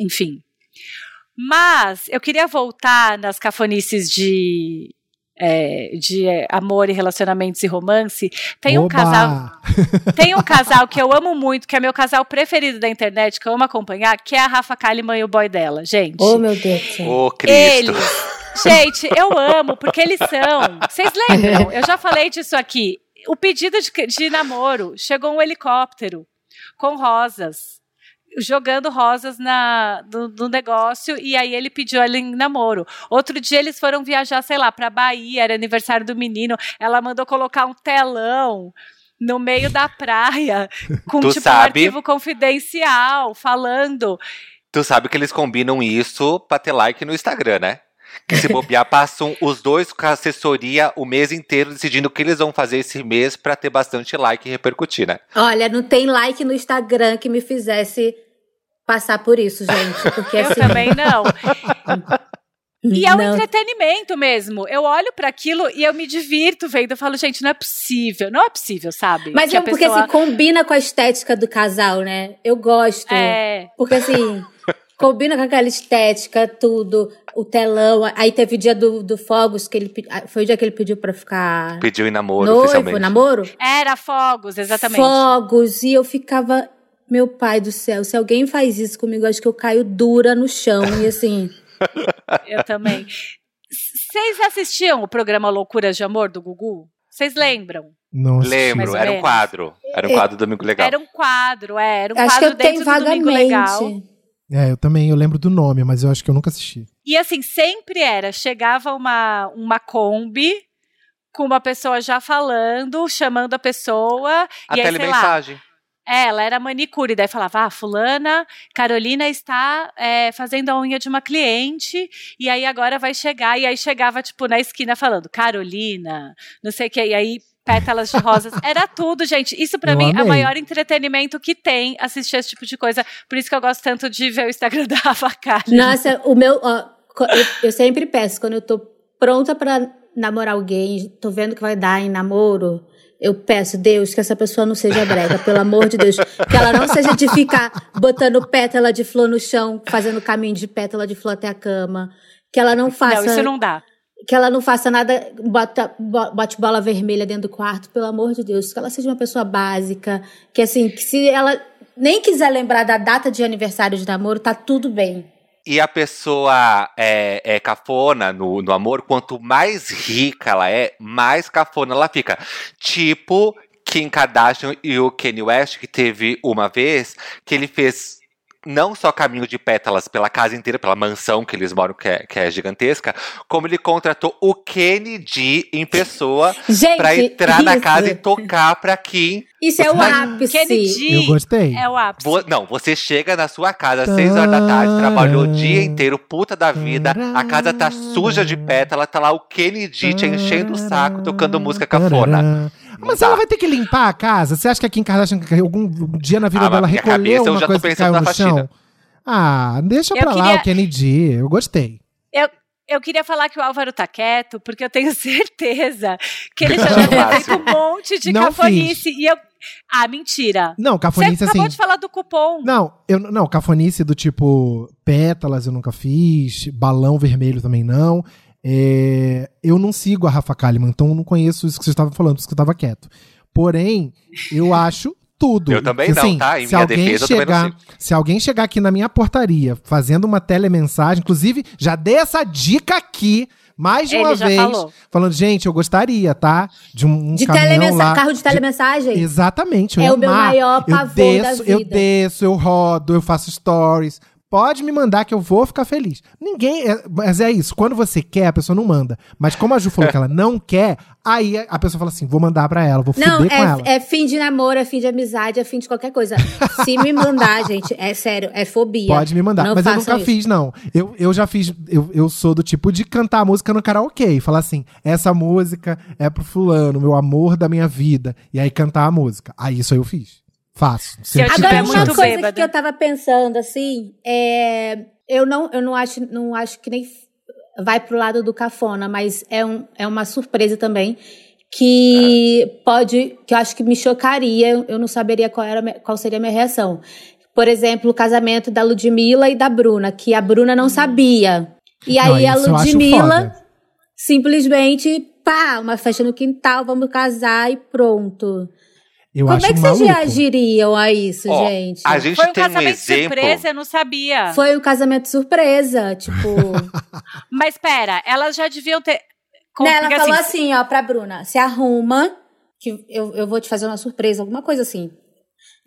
Enfim. Mas eu queria voltar nas cafonices de é, de é, amor e relacionamentos e romance. Tem um Oba! casal [LAUGHS] tem um casal que eu amo muito, que é meu casal preferido da internet, que eu amo acompanhar, que é a Rafa Kalimann e o boy dela, gente. Oh, meu Deus do céu. Ô, Cristo. Eles. Gente, eu amo, porque eles são. Vocês lembram? Eu já falei disso aqui. O pedido de, de namoro chegou um helicóptero com rosas. Jogando rosas na, no, no negócio, e aí ele pediu ela em namoro. Outro dia eles foram viajar, sei lá, pra Bahia, era aniversário do menino. Ela mandou colocar um telão no meio da praia, [LAUGHS] com Tu tipo um sabe? arquivo confidencial, falando. Tu sabe que eles combinam isso pra ter like no Instagram, né? Que se bobear, passam os dois com a assessoria o mês inteiro decidindo o que eles vão fazer esse mês pra ter bastante like e repercutir, né? Olha, não tem like no Instagram que me fizesse passar por isso, gente. Porque [LAUGHS] Eu assim. também não. E é um não. entretenimento mesmo. Eu olho pra aquilo e eu me divirto vendo. Eu falo, gente, não é possível. Não é possível, sabe? Mas Que é porque pessoa- assim, combina com a estética do casal, né? Eu gosto. É. Porque assim, [LAUGHS] combina com aquela estética, tudo, o telão. Aí teve o dia do, do Fogos, que ele ah, foi o dia que ele pediu pra ficar Pediu em namoro, noivo, oficialmente. namoro. Era fogos, exatamente. Fogos, e eu ficava, meu pai do céu, se alguém faz isso comigo, acho que eu caio dura no chão. E assim, [LAUGHS] Eu também. Vocês assistiam o programa Loucuras de Amor do Gugu? Vocês lembram? Não Lembro, era um quadro. Era um quadro do Domingo Legal. Era um quadro, é. Era um acho que quadro eu tenho vagamente. É, eu também, eu lembro do nome, mas eu acho que eu nunca assisti. E assim, sempre era, chegava uma, uma Kombi com uma pessoa já falando, chamando a pessoa, A e aí, sei lá, telemensagem. é, ela era manicure, daí falava, ah, fulana, Carolina está é, fazendo a unha de uma cliente, e aí agora vai chegar, e aí chegava, tipo, na esquina falando, Carolina, não sei o que, e aí pétalas de rosas, era tudo, gente, isso pra Eu mim é o amei. maior entretenimento que tem, assistir esse tipo de coisa, por isso que eu gosto tanto de ver o Instagram [LAUGHS] da Rafa Kalimann. Nossa, o meu. ó, eu, eu sempre peço, quando eu tô pronta pra namorar alguém, tô vendo que vai dar em namoro, eu peço, Deus, que essa pessoa não seja brega, pelo amor de Deus. Que ela não seja de ficar botando pétala de flor no chão, fazendo caminho de pétala de flor até a cama. Que ela não faça. Não, isso não dá. Que ela não faça nada, bota, bo- bote bola vermelha dentro do quarto, pelo amor de Deus. Que ela seja uma pessoa básica. Que assim, que se ela nem quiser lembrar da data de aniversário de namoro, tá tudo bem. E a pessoa é, é cafona no, no amor, quanto mais rica ela é, mais cafona ela fica. Tipo Kim Kardashian e o Kanye West, que teve uma vez que ele fez não só caminho de pétalas pela casa inteira, pela mansão que eles moram, que é, que é gigantesca, como ele contratou o Kennedy em pessoa Gente, pra entrar na isso- casa e tocar pra Kim. Isso é o Mas ápice. Kennedy Eu gostei. é o ápice. Vo- não, você chega na sua casa às 6 horas da tarde, trabalhou o dia inteiro, puta da vida, a casa tá suja de pétala, tá lá o Kennedy te enchendo o saco, tocando música cafona. Mas Não ela dá. vai ter que limpar a casa? Você acha que a Kim Kardashian algum dia na vida Ah, dela recolheu eu uma coisa que caiu no faxina. chão? Ah, deixa Eu pra lá queria- o Kennedy. Eu gostei. Eu queria falar que o Álvaro tá quieto, porque eu tenho [LAUGHS] certeza que ele já deve ter um monte de Não cafonice. E eu. Ah, mentira. Não, Você cafonice acabou assim. de falar do cupom. Não, eu não, cafonice do tipo pétalas eu nunca fiz, balão vermelho também não. É, eu não sigo a Rafa Kalimann, então eu não conheço isso que você estava falando, por isso que eu estava quieto. Porém, eu [LAUGHS] acho tudo. Eu também Porque, não, assim, tá? Em se minha alguém defesa, eu também não chegar, Se alguém chegar aqui na minha portaria fazendo uma telemensagem, inclusive, já dei essa dica aqui. Mais de Ele uma vez, falou. falando, gente, eu gostaria, tá? De um, um De caminhão lá. carro de telemensagem? Exatamente, eu É ia o meu amar. maior eu pavor desço, da Eu vida. desço, eu rodo, eu faço stories. Pode me mandar que eu vou ficar feliz. Ninguém. é- mas é isso. Quando você quer, a pessoa não manda. Mas como a Ju falou que ela não [LAUGHS] quer, aí a pessoa fala assim: vou mandar pra ela, vou Não, fuder com ela. é, é fim de namoro, é fim de amizade, é fim de qualquer coisa. [LAUGHS] Se me mandar, gente, é sério, é fobia. Pode me mandar. Não Mas eu nunca isso. fiz, não. Eu, eu já fiz. Eu, eu sou do tipo de cantar a música no karaokê. E falar assim: essa música é pro fulano, meu amor da minha vida. E aí cantar a música. Aí isso aí eu fiz. Faço. Agora, uma coisa bêbada. que eu tava pensando, assim, é. Eu não, eu não acho, não acho que nem vai pro lado do cafona, mas é, um, é uma surpresa também que pode, que eu acho que me chocaria, eu não saberia qual, era, qual seria a minha reação. Por exemplo, o casamento da Ludmilla e da Bruna, que a Bruna não sabia. E Não, aí a Ludmilla simplesmente, pá, uma festa no quintal, vamos casar e pronto. Eu Como acho é que maluco. vocês reagiriam a isso, Ó, gente? A gente Foi um tem um casamento exemplo. surpresa, eu não sabia. Foi um casamento surpresa, tipo. [LAUGHS] Mas pera, elas já deviam ter. Com- né, ela porque, falou assim, assim, ó, pra Bruna, se arruma, que eu, eu vou te fazer uma surpresa, alguma coisa assim.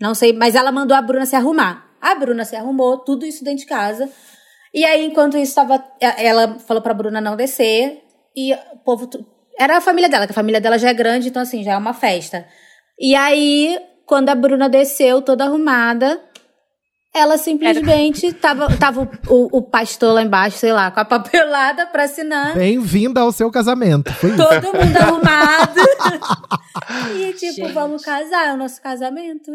Não sei, mas ela mandou a Bruna se arrumar. A Bruna se arrumou, tudo isso dentro de casa. E aí, enquanto isso tava. Ela falou pra Bruna não descer. E o povo. Era a família dela, que a família dela já é grande, então assim, já é uma festa. E aí, quando a Bruna desceu toda arrumada, ela simplesmente tava, tava o, o, pastor lá embaixo, sei lá, com a papelada pra assinar. Bem-vinda ao seu casamento. Foi isso. Todo mundo arrumado. [LAUGHS] e tipo, Gente. vamos casar, é o nosso casamento.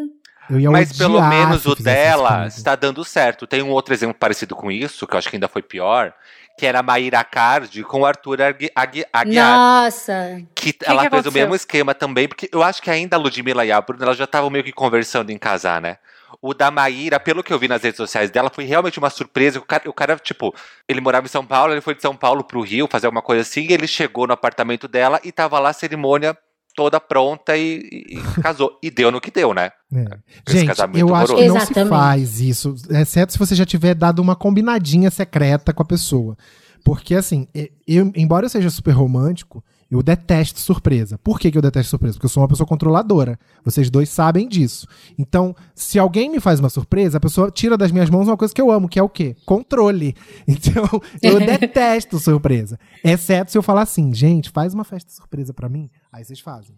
Mas pelo menos o dela está dando certo. Tem um outro exemplo parecido com isso, que eu acho que ainda foi pior, que era a Maíra Cardi com o Arthur Agui- Agui- Aguiar. Nossa. Que, ela fez o mesmo esquema também, porque eu acho que ainda a Ludmilla e a Bruna elas já estavam meio que conversando em casar, né? O da Maíra, pelo que eu vi nas redes sociais dela, foi realmente uma surpresa. O cara, o cara, tipo, ele morava em São Paulo, ele foi de São Paulo pro Rio fazer alguma coisa assim, e ele chegou no apartamento dela e tava lá a cerimônia toda pronta e, e- e casou. E deu no que deu, né? É. Esse Gente, casamento eu acho que não se faz isso, exceto se você já tiver dado uma combinadinha secreta com a pessoa. Porque, assim, eu, embora eu seja super romântico, eu detesto surpresa. Por que, que eu detesto surpresa? Porque eu sou uma pessoa controladora. Vocês dois sabem disso. Então, se alguém me faz uma surpresa, a pessoa tira das minhas mãos uma coisa que eu amo, que é o quê? Controle. [LAUGHS] Então, eu [LAUGHS] detesto surpresa. Exceto se eu falar assim, gente, faz uma festa surpresa pra mim. Aí vocês fazem.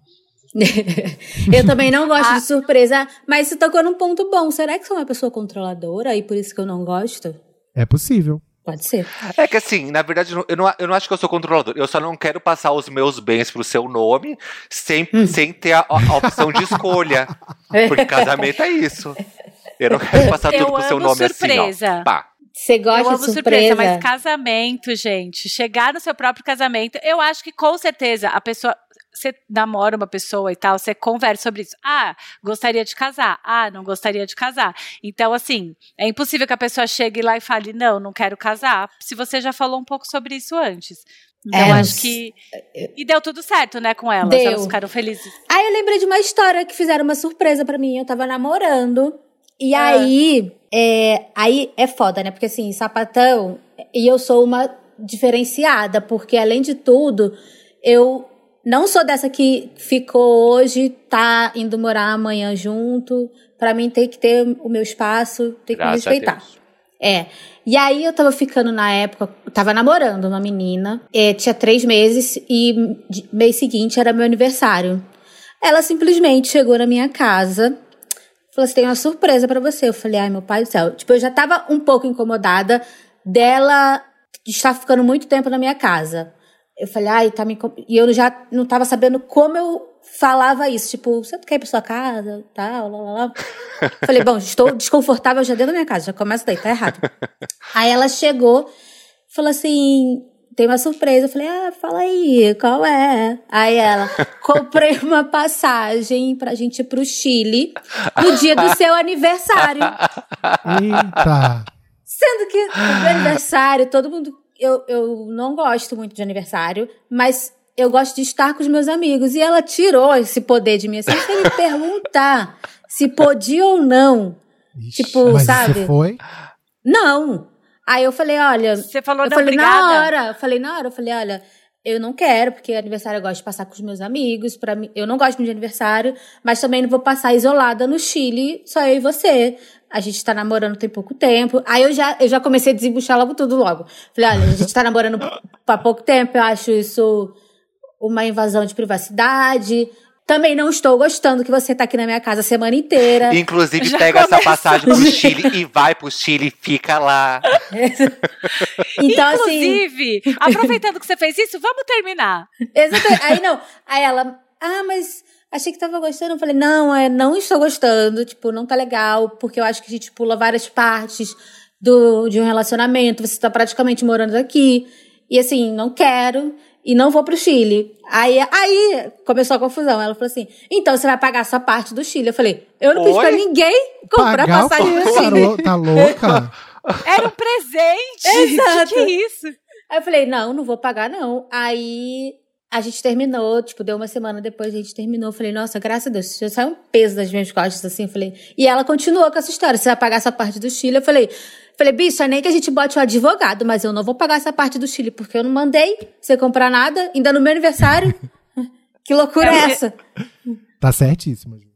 [LAUGHS] eu também não gosto Ah. de surpresa, mas você tocou num ponto bom. Será que sou uma pessoa controladora e por isso que eu não gosto? É possível. Pode ser. É que assim, na verdade, eu não, eu não acho que eu sou controlador. Eu só não quero passar os meus bens pro seu nome sem, Hum. sem ter a, a opção de escolha. [LAUGHS] Porque casamento é isso. Eu não quero passar Eu tudo pro seu nome surpresa. assim, ó. Pá. Você Eu gosta amo de surpresa, surpresa? mas casamento, gente, chegar no seu próprio casamento, eu acho que com certeza a pessoa, você namora uma pessoa e tal, você conversa sobre isso. Ah, gostaria de casar. Ah, não gostaria de casar. Então, assim, é impossível que a pessoa chegue lá e fale, não, não quero casar, se você já falou um pouco sobre isso antes. Então, É, acho que. E deu tudo certo, né, com elas. Deu. Elas ficaram felizes. Aí eu lembrei de uma história que fizeram uma surpresa pra mim. Eu tava namorando. E Ah. aí, é, aí é foda, né? Porque assim, sapatão, e eu sou uma diferenciada, porque além de tudo, eu não sou dessa que ficou hoje, tá indo morar amanhã junto. Pra mim tem que ter o meu espaço, tem que me respeitar. É. E aí eu tava ficando na época, tava namorando uma menina, é, tinha três meses e mês seguinte era meu aniversário. Ela simplesmente chegou na minha casa, falou assim: tem uma surpresa pra você. Eu falei, ai meu pai do céu. Tipo, eu já tava um pouco incomodada dela estar ficando muito tempo na minha casa. Eu falei, ai, tá me. incom-" E eu já não tava sabendo como eu falava isso. Tipo, você quer ir pra sua casa? Tal, lá, lá, lá. [LAUGHS] Falei, bom, estou desconfortável já dentro da minha casa, já começa daí, tá errado. [LAUGHS] aí ela chegou, falou assim: tem uma surpresa. Eu falei, ah, fala aí, qual é? Aí ela, comprei uma passagem pra gente ir pro Chile no dia do seu aniversário. Eita. Sendo que no meu aniversário, todo mundo. Eu, eu não gosto muito de aniversário, mas eu gosto de estar com os meus amigos. E ela tirou esse poder de mim, assim, sem me perguntar [LAUGHS] se podia ou não. Ixi, Tipo, mas sabe? Você foi? Não. Aí eu falei, olha, Você falou eu não, falei obrigada. na hora, eu falei na hora, eu falei, olha, eu não quero, porque aniversário eu gosto de passar com os meus amigos, para mim, eu não gosto muito de aniversário, mas também não vou passar isolada no Chile, só eu e você. A gente tá namorando tem pouco tempo. Aí eu já, eu já comecei a desembuchar logo tudo logo. Falei, olha, a gente tá namorando há pouco tempo, eu acho isso uma invasão de privacidade. Também não estou gostando que você tá aqui na minha casa a semana inteira. Inclusive, Já pega essa começou. passagem pro Chile e vai pro Chile e fica lá. [LAUGHS] Então, assim. Inclusive, aproveitando que você fez isso, vamos terminar. Exatamente. Aí não. Aí ela, ah, mas achei que tava gostando. Eu falei, não, é, não estou gostando. Tipo, não tá legal, porque eu acho que a gente pula várias partes do, de um relacionamento. Você tá praticamente morando aqui. E assim, não quero. E não vou pro Chile. Aí, aí começou a confusão. Ela falou assim: então você vai pagar a sua parte do Chile. Eu falei: eu não pedi pra ninguém comprar Pagar o passagem do Chile. tá louca? [LAUGHS] Era um presente. Exato. Que que é isso? Aí eu falei, não, não vou pagar, não. Aí a gente terminou, tipo, deu uma semana depois a gente terminou. Falei, nossa, graças a Deus, já saiu um peso das minhas costas, assim. Falei, e ela continuou com essa história, você vai pagar essa parte do Chile? Eu falei, falei, bicho, é nem que a gente bote o advogado, mas eu não vou pagar essa parte do Chile, porque eu não mandei você comprar nada, ainda no meu aniversário. [LAUGHS] que loucura é É, essa? Tá certíssima. Ju.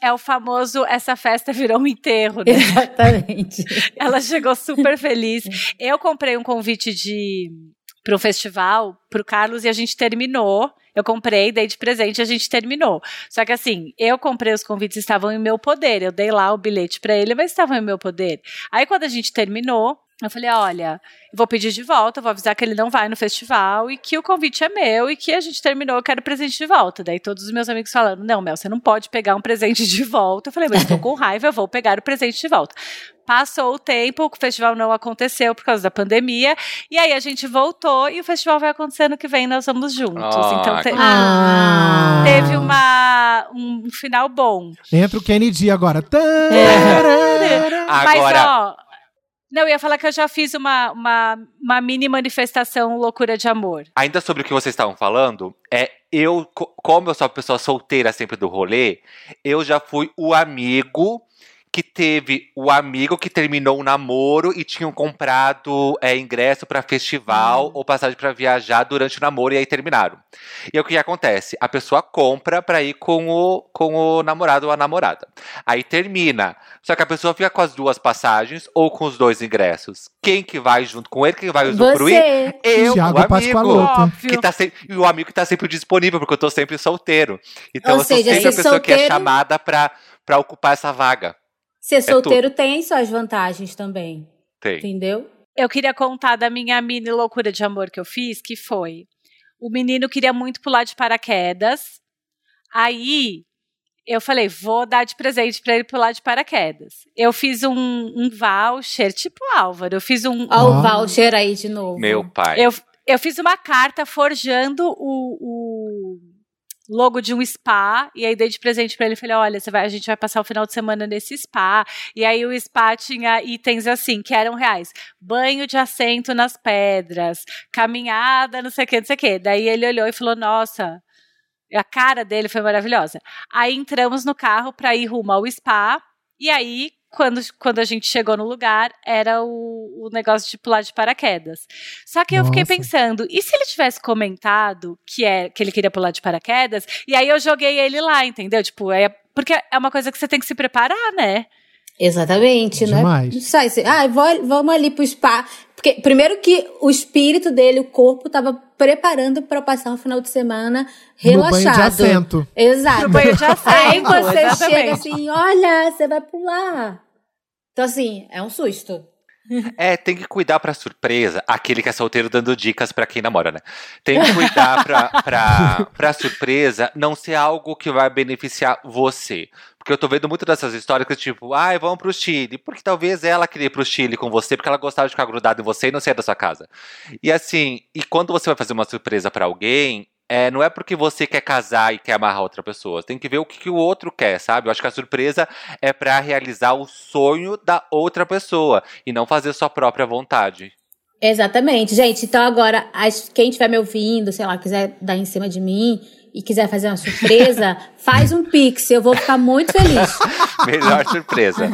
É o famoso essa festa virou um enterro, né? [LAUGHS] Exatamente. Ela chegou super feliz. Eu comprei um convite de pro festival, pro Carlos, e a gente terminou. Eu comprei, dei de presente e a gente terminou. Só que assim, eu comprei os convites, estavam em meu poder. Eu dei lá o bilhete pra ele, mas estavam em meu poder. Aí quando a gente terminou, eu falei: olha, vou pedir de volta, vou avisar que ele não vai no festival e que o convite é meu e que a gente terminou, eu quero o presente de volta. Daí todos os meus amigos falando: não, Mel, você não pode pegar um presente de volta. Eu falei: mas estou com raiva, eu vou pegar o presente de volta. Passou o tempo, o festival não aconteceu por causa da pandemia, e aí a gente voltou e o festival vai acontecer no que vem, nós vamos juntos. Ah, então te- Ah. teve uma, um final bom. Entra o Kennedy agora. [LAUGHS] Mas, Agora, ó. Não, eu ia falar que eu já fiz uma, uma, uma mini manifestação loucura de amor. ainda sobre o que vocês estavam falando, é eu, co- como eu sou uma pessoa solteira sempre do rolê, eu já fui o amigo que teve o amigo que terminou o namoro e tinham comprado é, ingresso pra festival ou passagem pra viajar durante o namoro e aí terminaram. E aí o que acontece? A pessoa compra pra ir com o, com o namorado ou a namorada. Aí termina. Só que a pessoa fica com as duas passagens ou com os dois ingressos. Quem que vai junto com ele? Quem vai usufruir? Você. Eu, Thiago o amigo. Que tá sempre, e o amigo que tá sempre disponível, porque eu tô sempre solteiro. Então Ou eu sou seja, sempre a pessoa que é solteiro- chamada pra ocupar essa vaga. Ser solteiro tem suas vantagens também. Tem. Entendeu? Eu queria contar da minha mini loucura de amor que eu fiz, que foi: o menino queria muito pular de paraquedas. Aí eu falei, vou dar de presente pra ele pular de paraquedas. Eu fiz um, um voucher, tipo Álvaro, eu fiz um. Ó, o Ah. voucher aí de novo. Meu pai. Eu, eu fiz uma carta forjando o, o logo de um spa e aí dei de presente pra ele. Falei: olha, vai, a gente vai passar o final de semana nesse spa. E aí o spa tinha itens assim, que eram reais: banho de assento nas pedras, caminhada, não sei o que, não sei o que. Daí ele olhou e falou: nossa. A cara dele foi maravilhosa. Aí entramos no carro pra ir rumo ao spa. E aí, quando, quando a gente chegou no lugar, era o, o negócio de pular de paraquedas. Só que eu fiquei Nossa. pensando, e se ele tivesse comentado que, é, que ele queria pular de paraquedas? E aí eu joguei ele lá, entendeu? Tipo, é, porque é uma coisa que você tem que se preparar, né? Exatamente, né? Demais. Não sai assim, ah, vou, vamos ali pro spa. Porque, primeiro que o espírito dele, o corpo, tava preparando pra passar um final de semana No banho de relaxado. assento. Exato. No banho de assento, Aí você exatamente. chega assim, olha, você vai pular. Então, assim, é um susto. É, tem que cuidar pra surpresa. Aquele que é solteiro dando dicas pra quem namora, né? Tem que cuidar pra, pra, pra surpresa não ser algo que vai beneficiar você. Porque eu tô vendo muito dessas histórias que, tipo, ai, vamos pro Chile. Porque talvez ela queria ir pro Chile com você, porque ela gostava de ficar grudada em você e não sair da sua casa. E assim, e quando você vai fazer uma surpresa pra alguém, é, não é porque você quer casar e quer amarrar outra pessoa. Tem que ver o que, que o outro quer, sabe? Eu acho que a surpresa é pra realizar o sonho da outra pessoa e não fazer sua própria vontade. Exatamente, gente. Então agora, quem estiver me ouvindo, sei lá, quiser dar em cima de mim e quiser fazer uma surpresa, faz um pix, eu vou ficar muito feliz. [LAUGHS] Melhor surpresa.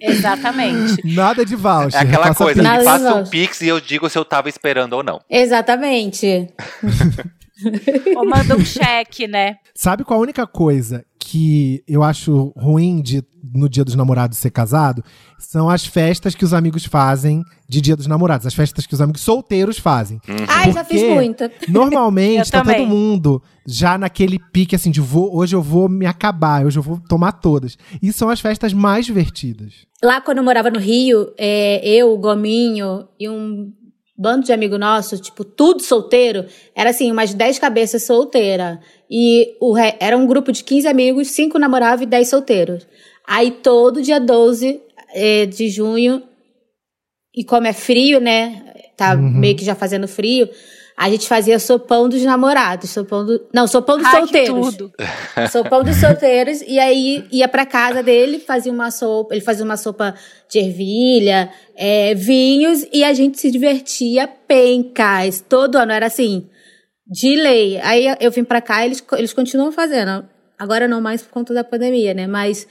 Exatamente. Nada de voucher. É aquela coisa, me faça um pix e eu digo se eu tava esperando ou não. Exatamente. [LAUGHS] Ou manda um cheque, né? Sabe qual a única coisa que eu acho ruim de no Dia dos Namorados ser casado? São as festas que os amigos fazem de Dia dos Namorados, as festas que os amigos solteiros fazem. Ai, já fiz muita. [LAUGHS] Normalmente Eu tá também. todo mundo já naquele pique assim de vou, hoje eu vou me acabar, hoje eu vou tomar todas. E são as festas mais divertidas. Lá quando eu morava no Rio, é, eu, o Gominho e um bando de amigo nosso, tipo, tudo solteiro, era assim, umas 10 cabeças solteira. E o re- era um grupo de 15 amigos, 5 namoravam e 10 solteiros. Aí todo dia 12 é, de junho, e como é frio, né? Tá meio que já fazendo frio, a gente fazia sopão dos namorados, sopão do. Não, sopão dos Ai, solteiros. tudo. [LAUGHS] Sopão dos solteiros, e aí ia pra casa dele, fazia uma sopa, ele fazia uma sopa de ervilha, é, vinhos, e a gente se divertia pencas. Todo ano era assim, de lei. Aí eu vim pra cá, eles, eles continuam fazendo. Agora não mais por conta da pandemia, né? Mas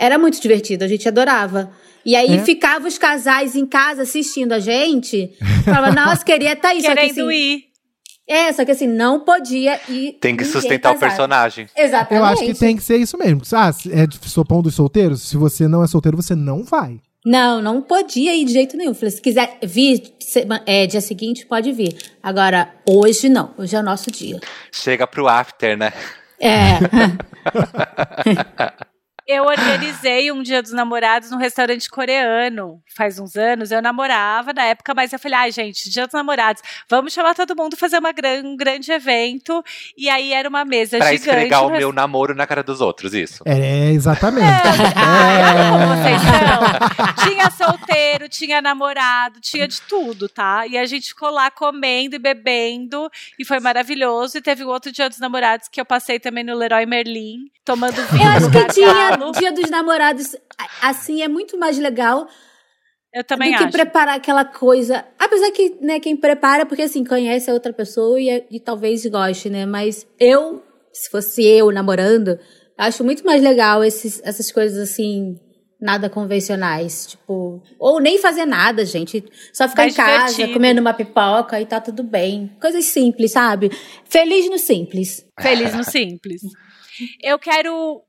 era muito divertido, a gente adorava. E aí É. ficava os casais em casa assistindo a gente. Falava, [LAUGHS] nossa, queria estar aí. Só que, Querendo assim, ir. É, só que assim, não podia ir. Tem que sustentar o casado. personagem. Exatamente. Eu acho que tem que ser isso mesmo. Ah, é de sopão dos solteiros? Se você não é solteiro, você não vai. Não, não podia ir de jeito nenhum. Falei, se quiser vir é, dia seguinte, pode vir. Agora, hoje não. Hoje é o nosso dia. Chega pro after, né? É. [LAUGHS] Eu organizei um dia dos namorados num restaurante coreano. Faz uns anos, eu namorava na época, mas eu falei, ai, gente, dia dos namorados, vamos chamar todo mundo fazer uma gran- um grande evento. E aí era uma mesa Pra gigante. esfregar o meu namoro na cara dos outros, isso. É, exatamente. É. vocês são. Tinha solteiro, tinha namorado, tinha de tudo, tá? E a gente ficou lá comendo e bebendo, e foi maravilhoso. E teve um outro dia dos namorados que eu passei também no Leroy Merlin, tomando vinho Eu acho que tinha dia dos namorados. Assim, é muito mais legal Eu também do que acho. preparar aquela coisa. Apesar que, né, quem prepara, porque assim, conhece a outra pessoa e, e talvez goste, né? Mas eu, se fosse eu namorando, acho muito mais legal esses, essas coisas assim, nada convencionais. Tipo, ou nem fazer nada, gente. Só ficar Mais em casa, divertido. comendo uma pipoca e tá tudo bem. Coisas simples, sabe? Feliz no simples. Feliz no simples. Eu quero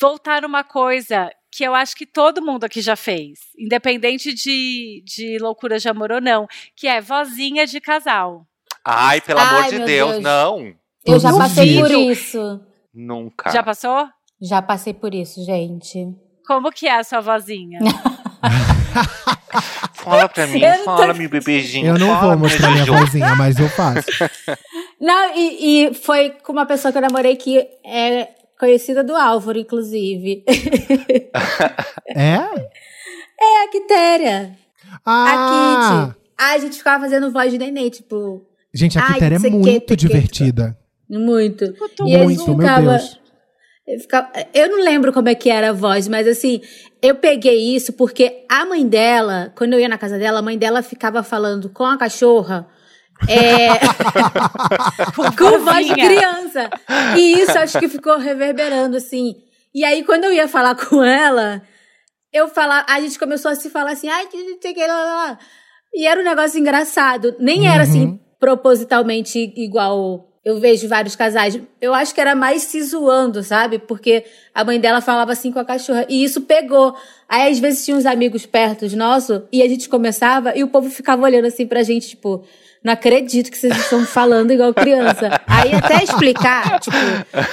voltar numa coisa que eu acho que todo mundo aqui já fez, independente de, de loucura de amor ou não, que é vozinha de casal. Ai, pelo Ai, amor de Deus, Deus. não. Eu já passei por isso. Nunca. Já passou? Já passei por isso, gente. Como que é a sua vozinha? [LAUGHS] Fala pra mim, Eu não tô- fala, meu bebezinho. Eu não fala, vou mostrar minha vozinha, mas eu faço. [LAUGHS] Não, e, e foi com uma pessoa que eu namorei que é conhecida do Álvaro, inclusive. [LAUGHS] É? é a Quitéria. Ah! A Kitty. Aí a gente ficava fazendo voz de neném, tipo, Gente, a Quitéria é muito divertida. muito. Muito, E a gente Muito, meu ficava- Deus. Eu, ficava- eu não lembro como é que era a voz, mas assim, eu peguei isso porque a mãe dela, quando eu ia na casa dela, a mãe dela ficava falando com a cachorra. É, [LAUGHS] com voz de criança. E isso acho que ficou reverberando, assim. E aí, quando eu ia falar com ela, eu falar, a gente começou a se falar assim, ai, que não sei o que, lá, lá. E era um negócio engraçado. Nem era Uhum. assim, propositalmente igual eu vejo vários casais. Eu acho que era mais se zoando, sabe? Porque a mãe dela falava assim com a cachorra. E isso pegou. Aí, às vezes, tinha uns amigos perto de nosso, e a gente começava, e o povo ficava olhando assim pra gente, tipo, não acredito que vocês estão falando igual criança. Aí até explicar, [LAUGHS] tipo,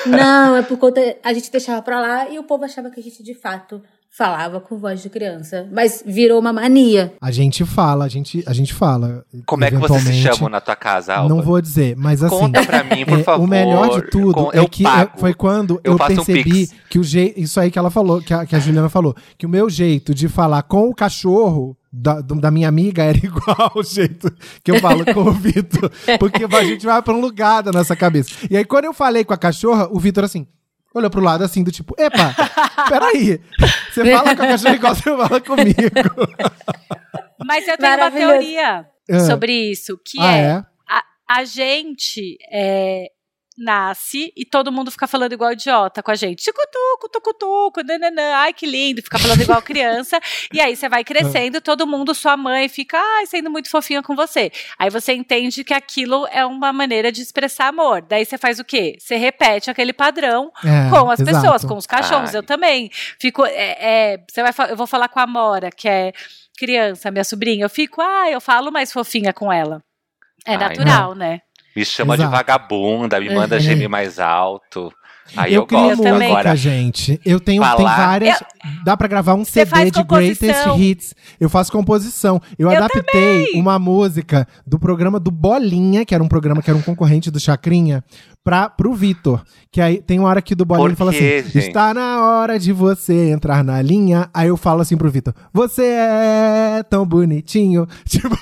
não, é por conta. A gente deixava pra lá e o povo achava que a gente de fato falava com voz de criança. Mas virou uma mania. A gente fala, a gente, a gente fala. Como é que vocês se chamam na tua casa, Alba? Não vou dizer, mas assim. Conta pra mim, por [LAUGHS] é, favor. O melhor de tudo Com- é eu que pago. foi quando Eu eu, um percebi pix. que o jeito. Isso aí que ela falou, que a, que a Juliana falou. Que o meu jeito de falar com o cachorro da, da minha amiga era [LAUGHS] igual ao jeito que eu falo com o Vitor. Porque a gente vai pra um lugar da nossa cabeça. E aí, quando eu falei com a cachorra, o Vitor assim. Olhou pro lado assim, do tipo, epa, peraí. Você [LAUGHS] fala com a cachorra igual você fala comigo. [LAUGHS] Mas eu tenho uma teoria Ah. sobre isso, que Ah, é, é? a gente é, nasce e todo mundo fica falando igual idiota com a gente. Ticutuco, tucutuco, nananã, ai que lindo, fica falando igual [LAUGHS] criança. e aí você vai crescendo, todo mundo, sua mãe fica ai, sendo muito fofinha com você. Aí você entende que aquilo é uma maneira de expressar amor. Daí você faz o quê? Você repete aquele padrão É, com as exato. pessoas, com os cachorros. Ai. Eu também. Fico. É, é, você vai, eu vou falar com a Amora, que é criança, minha sobrinha. Eu fico, ah, eu falo mais fofinha com ela. É Ai, natural, né? Me chama Exato. de vagabunda, me manda É. gemer mais alto. Aí eu, eu, gosto. Eu também. Agora, gente. Eu tenho tem várias. Dá pra gravar um Você CD de Greatest. Hits. Eu faço composição. Eu, Eu adaptei uma música do programa do Bolinha, que era um programa que era um concorrente do Chacrinha, pra, pro Vitor. Que aí tem uma hora que do Bolinha Por ele fala quê, assim: gente? Está na hora de você entrar na linha. Aí eu falo assim pro Vitor: Você é tão bonitinho. [LAUGHS] Tipo.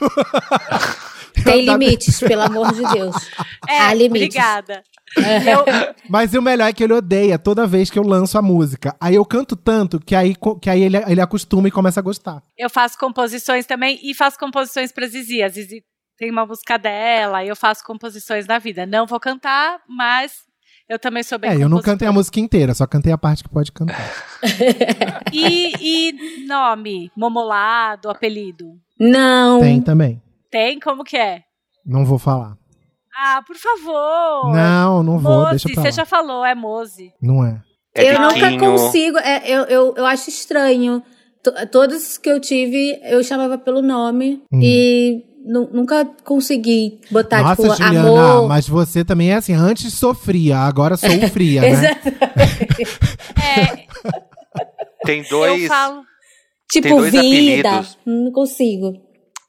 Tem limites, pelo amor de Deus. [LAUGHS] É, Há limites. obrigada. Eu, Mas o melhor é que ele odeia toda vez que eu lanço a música. Aí eu canto tanto que aí, que aí ele, ele acostuma e começa a gostar. eu faço composições também e faço composições pra Zizi. A Zizi tem uma música dela e eu faço composições da vida. Não vou cantar, mas eu também sou bem É, eu não cantei a música inteira, só cantei a parte que pode cantar. E, e nome? Momolado, apelido? Não. Tem também. Tem? Como que é? Não vou falar. Ah, por favor. Não, não vou, Mozi, deixa pra lá. você já falou, é Mozi. Não é. é eu nunca consigo. é, eu, eu, eu acho estranho. To- Todos que eu tive, eu chamava pelo nome. Hum. E nu- nunca consegui botar, Nossa, tipo, Juliana, amor. mas você também é assim, antes sofria, agora sou fria, né? [LAUGHS] É, Tem dois, eu falo. tipo, Tem dois vida. apelidos. Não consigo.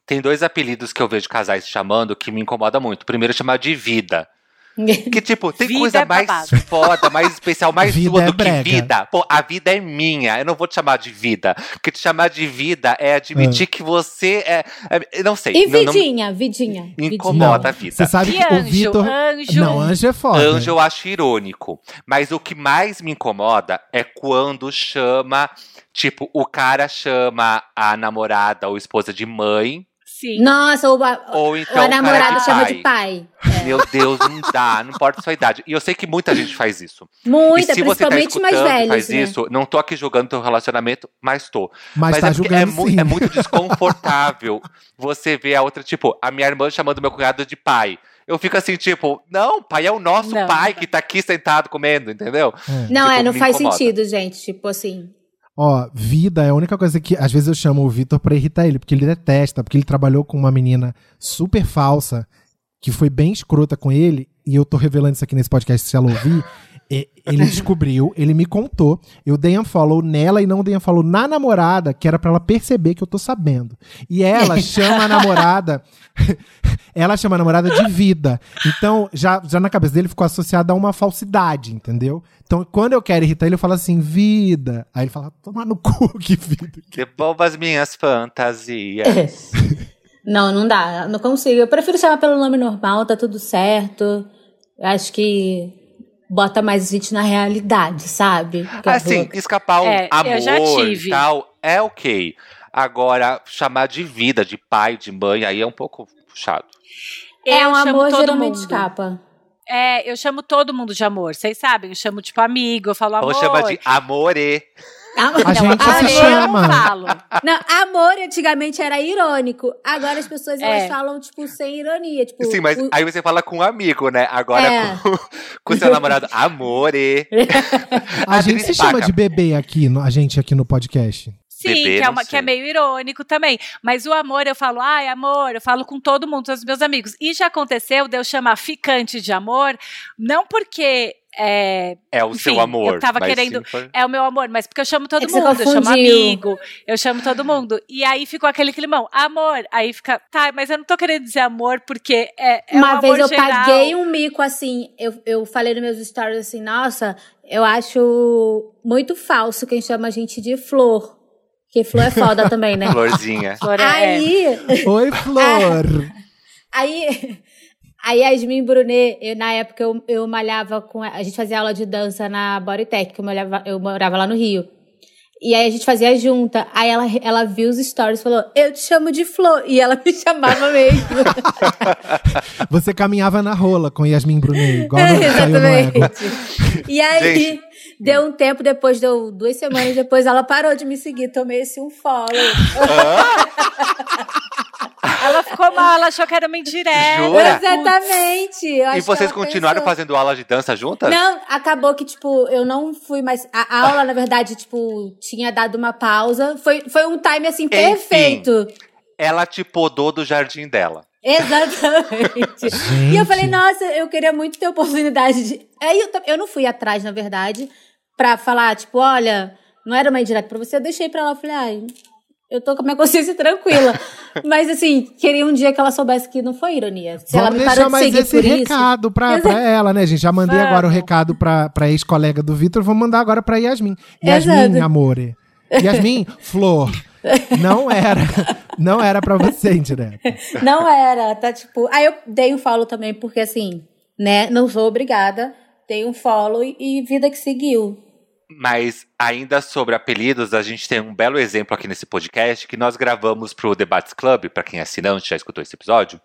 Tem dois apelidos que eu vejo casais chamando que me incomoda muito. Primeiro é chamar de vida. [LAUGHS] Que, tipo, tem Vida coisa é mais foda, mais [LAUGHS] especial, mais Vida sua é do que brega. vida. Pô, a vida é minha. Eu não vou te chamar de vida. Porque te chamar de vida é admitir que você é. é- não sei. E não, não vidinha, vidinha. me vidinha. incomoda a vida. Você sabe E que o anjo? Vitor. Anjo. Não, anjo é foda. Anjo eu acho irônico. Mas o que mais me incomoda é quando chama. Tipo, o cara chama a namorada ou esposa de mãe. Sim. Nossa, o, a, Ou então. namorado de chama pai. de pai. Meu Deus, não dá, não importa a sua idade. E eu sei que muita gente faz isso. Muita, e se você tá principalmente mais velhos. faz né? isso, não tô aqui julgando teu relacionamento, mas tô. Mas, tá é, julgando é, mu- sim. é muito desconfortável você ver a outra, tipo, a minha irmã chamando meu cunhado de pai. Eu fico assim, tipo, não, pai é o nosso Não. pai que tá aqui sentado comendo, entendeu? Não, Tipo, é, não faz incomoda. sentido, gente. Tipo assim. Ó, vida é a única coisa que às vezes eu chamo o Vitor pra irritar ele, porque ele detesta, porque ele trabalhou com uma menina super falsa, que foi bem escrota com ele, e eu tô revelando isso aqui nesse podcast se ela ouvir. Ele descobriu, ele me contou. Eu dei um follow nela e não dei um follow na namorada, que era pra ela perceber que eu tô sabendo. E ela [LAUGHS] chama a namorada. [LAUGHS] ela chama a namorada de vida. Então, já, já na cabeça dele ficou associada a uma falsidade, entendeu? Então, quando eu quero irritar ele, eu falo assim, vida. Aí ele fala, toma no cu, [LAUGHS] que vida. Devolva as minhas fantasias. Não, não dá. Não consigo. Eu prefiro chamar pelo nome normal, tá tudo certo. Eu acho que bota mais a gente na realidade, sabe? Que assim, escapar um É, amor tive. e tal, é ok. Agora, chamar de vida, de pai, de mãe, aí é um pouco puxado. é um amor todo geralmente mundo. escapa. É, eu chamo todo mundo de amor, vocês sabem? Eu chamo tipo amigo, eu falo amor. Ou chama de amore. Amor, A gente amor se eu chama. não falo. Não, amor antigamente era irônico. Agora as pessoas elas É. falam, tipo, sem ironia. Tipo, Sim, mas o- aí você fala com um amigo, né? Agora É. com, [LAUGHS] com seu namorado, amore. [LAUGHS] A gente Adri se chama Spaca. de bebê aqui, no- a gente aqui no podcast. Sim, Bebê, que, é não uma- que é meio irônico também. Mas o amor, eu falo, ai, amor, eu falo com todo mundo, todos os meus amigos. E já aconteceu de eu chamar ficante de amor, não porque é, É o Enfim, seu amor. eu tava mas querendo- é o meu amor, mas porque eu chamo todo É mundo, eu chamo amigo, eu chamo todo mundo. E aí ficou aquele climão, amor. Aí fica, tá, mas eu não tô querendo dizer amor porque é, é Uma um vez amor eu geral. paguei um mico assim, eu, eu falei nos meus stories assim, nossa, eu acho muito falso quem chama a gente de flor. Que flor é foda [LAUGHS] também, né? Florzinha. Flor, é- Aí, [LAUGHS] [LAUGHS] Oi, Flor! aí, aí a Yasmin Brunet, eu, na época eu, eu malhava com. A gente fazia aula de dança na Bodytech, que eu, malhava, eu morava lá no Rio. E aí a gente fazia junta. Aí ela, ela viu os stories e falou: Eu te chamo de Flor. E ela [LAUGHS] me chamava mesmo. [LAUGHS] Você caminhava na rola com Yasmin Brunet, igual no, saiu no. Exatamente. E aí, Gente. deu um tempo depois, deu duas semanas depois, ela parou de me seguir. Tomei esse um follow. [LAUGHS] Ela ficou mal, ela achou que era uma indireta. Jura? Exatamente. Eu acho E vocês continuaram pensou. fazendo aula de dança juntas? Não, acabou que, tipo, eu não fui mais. A aula, na verdade, tipo, tinha dado uma pausa. Foi, foi um time, assim, perfeito. Ela te podou do jardim dela. Exatamente. [LAUGHS] E eu falei, nossa, eu queria muito ter oportunidade de. Aí eu, eu não fui atrás, na verdade, pra falar, tipo, olha, não era uma indireta pra você, eu deixei pra ela. Eu falei, ai, eu tô com a minha [LAUGHS] consciência tranquila. Mas assim, queria um dia que ela soubesse que não foi ironia. Se ela Vamos me deixar de mais seguir esse isso. recado pra, pra ela, né, gente? Já mandei Vamos. agora o recado pra, pra ex-colega do Vitor, vou mandar agora pra Yasmin. Yasmin, Exato. amore. Yasmin, [LAUGHS] Flor. Não era, não era pra você, indireta. [LAUGHS] Não era, tá tipo. Aí eu dei um follow também, porque assim, né, não sou obrigada. Dei um follow e, e vida que seguiu. Mas ainda sobre apelidos, a gente tem um belo exemplo aqui nesse podcast que nós gravamos pro Debates Club, pra quem é assinante já escutou esse episódio,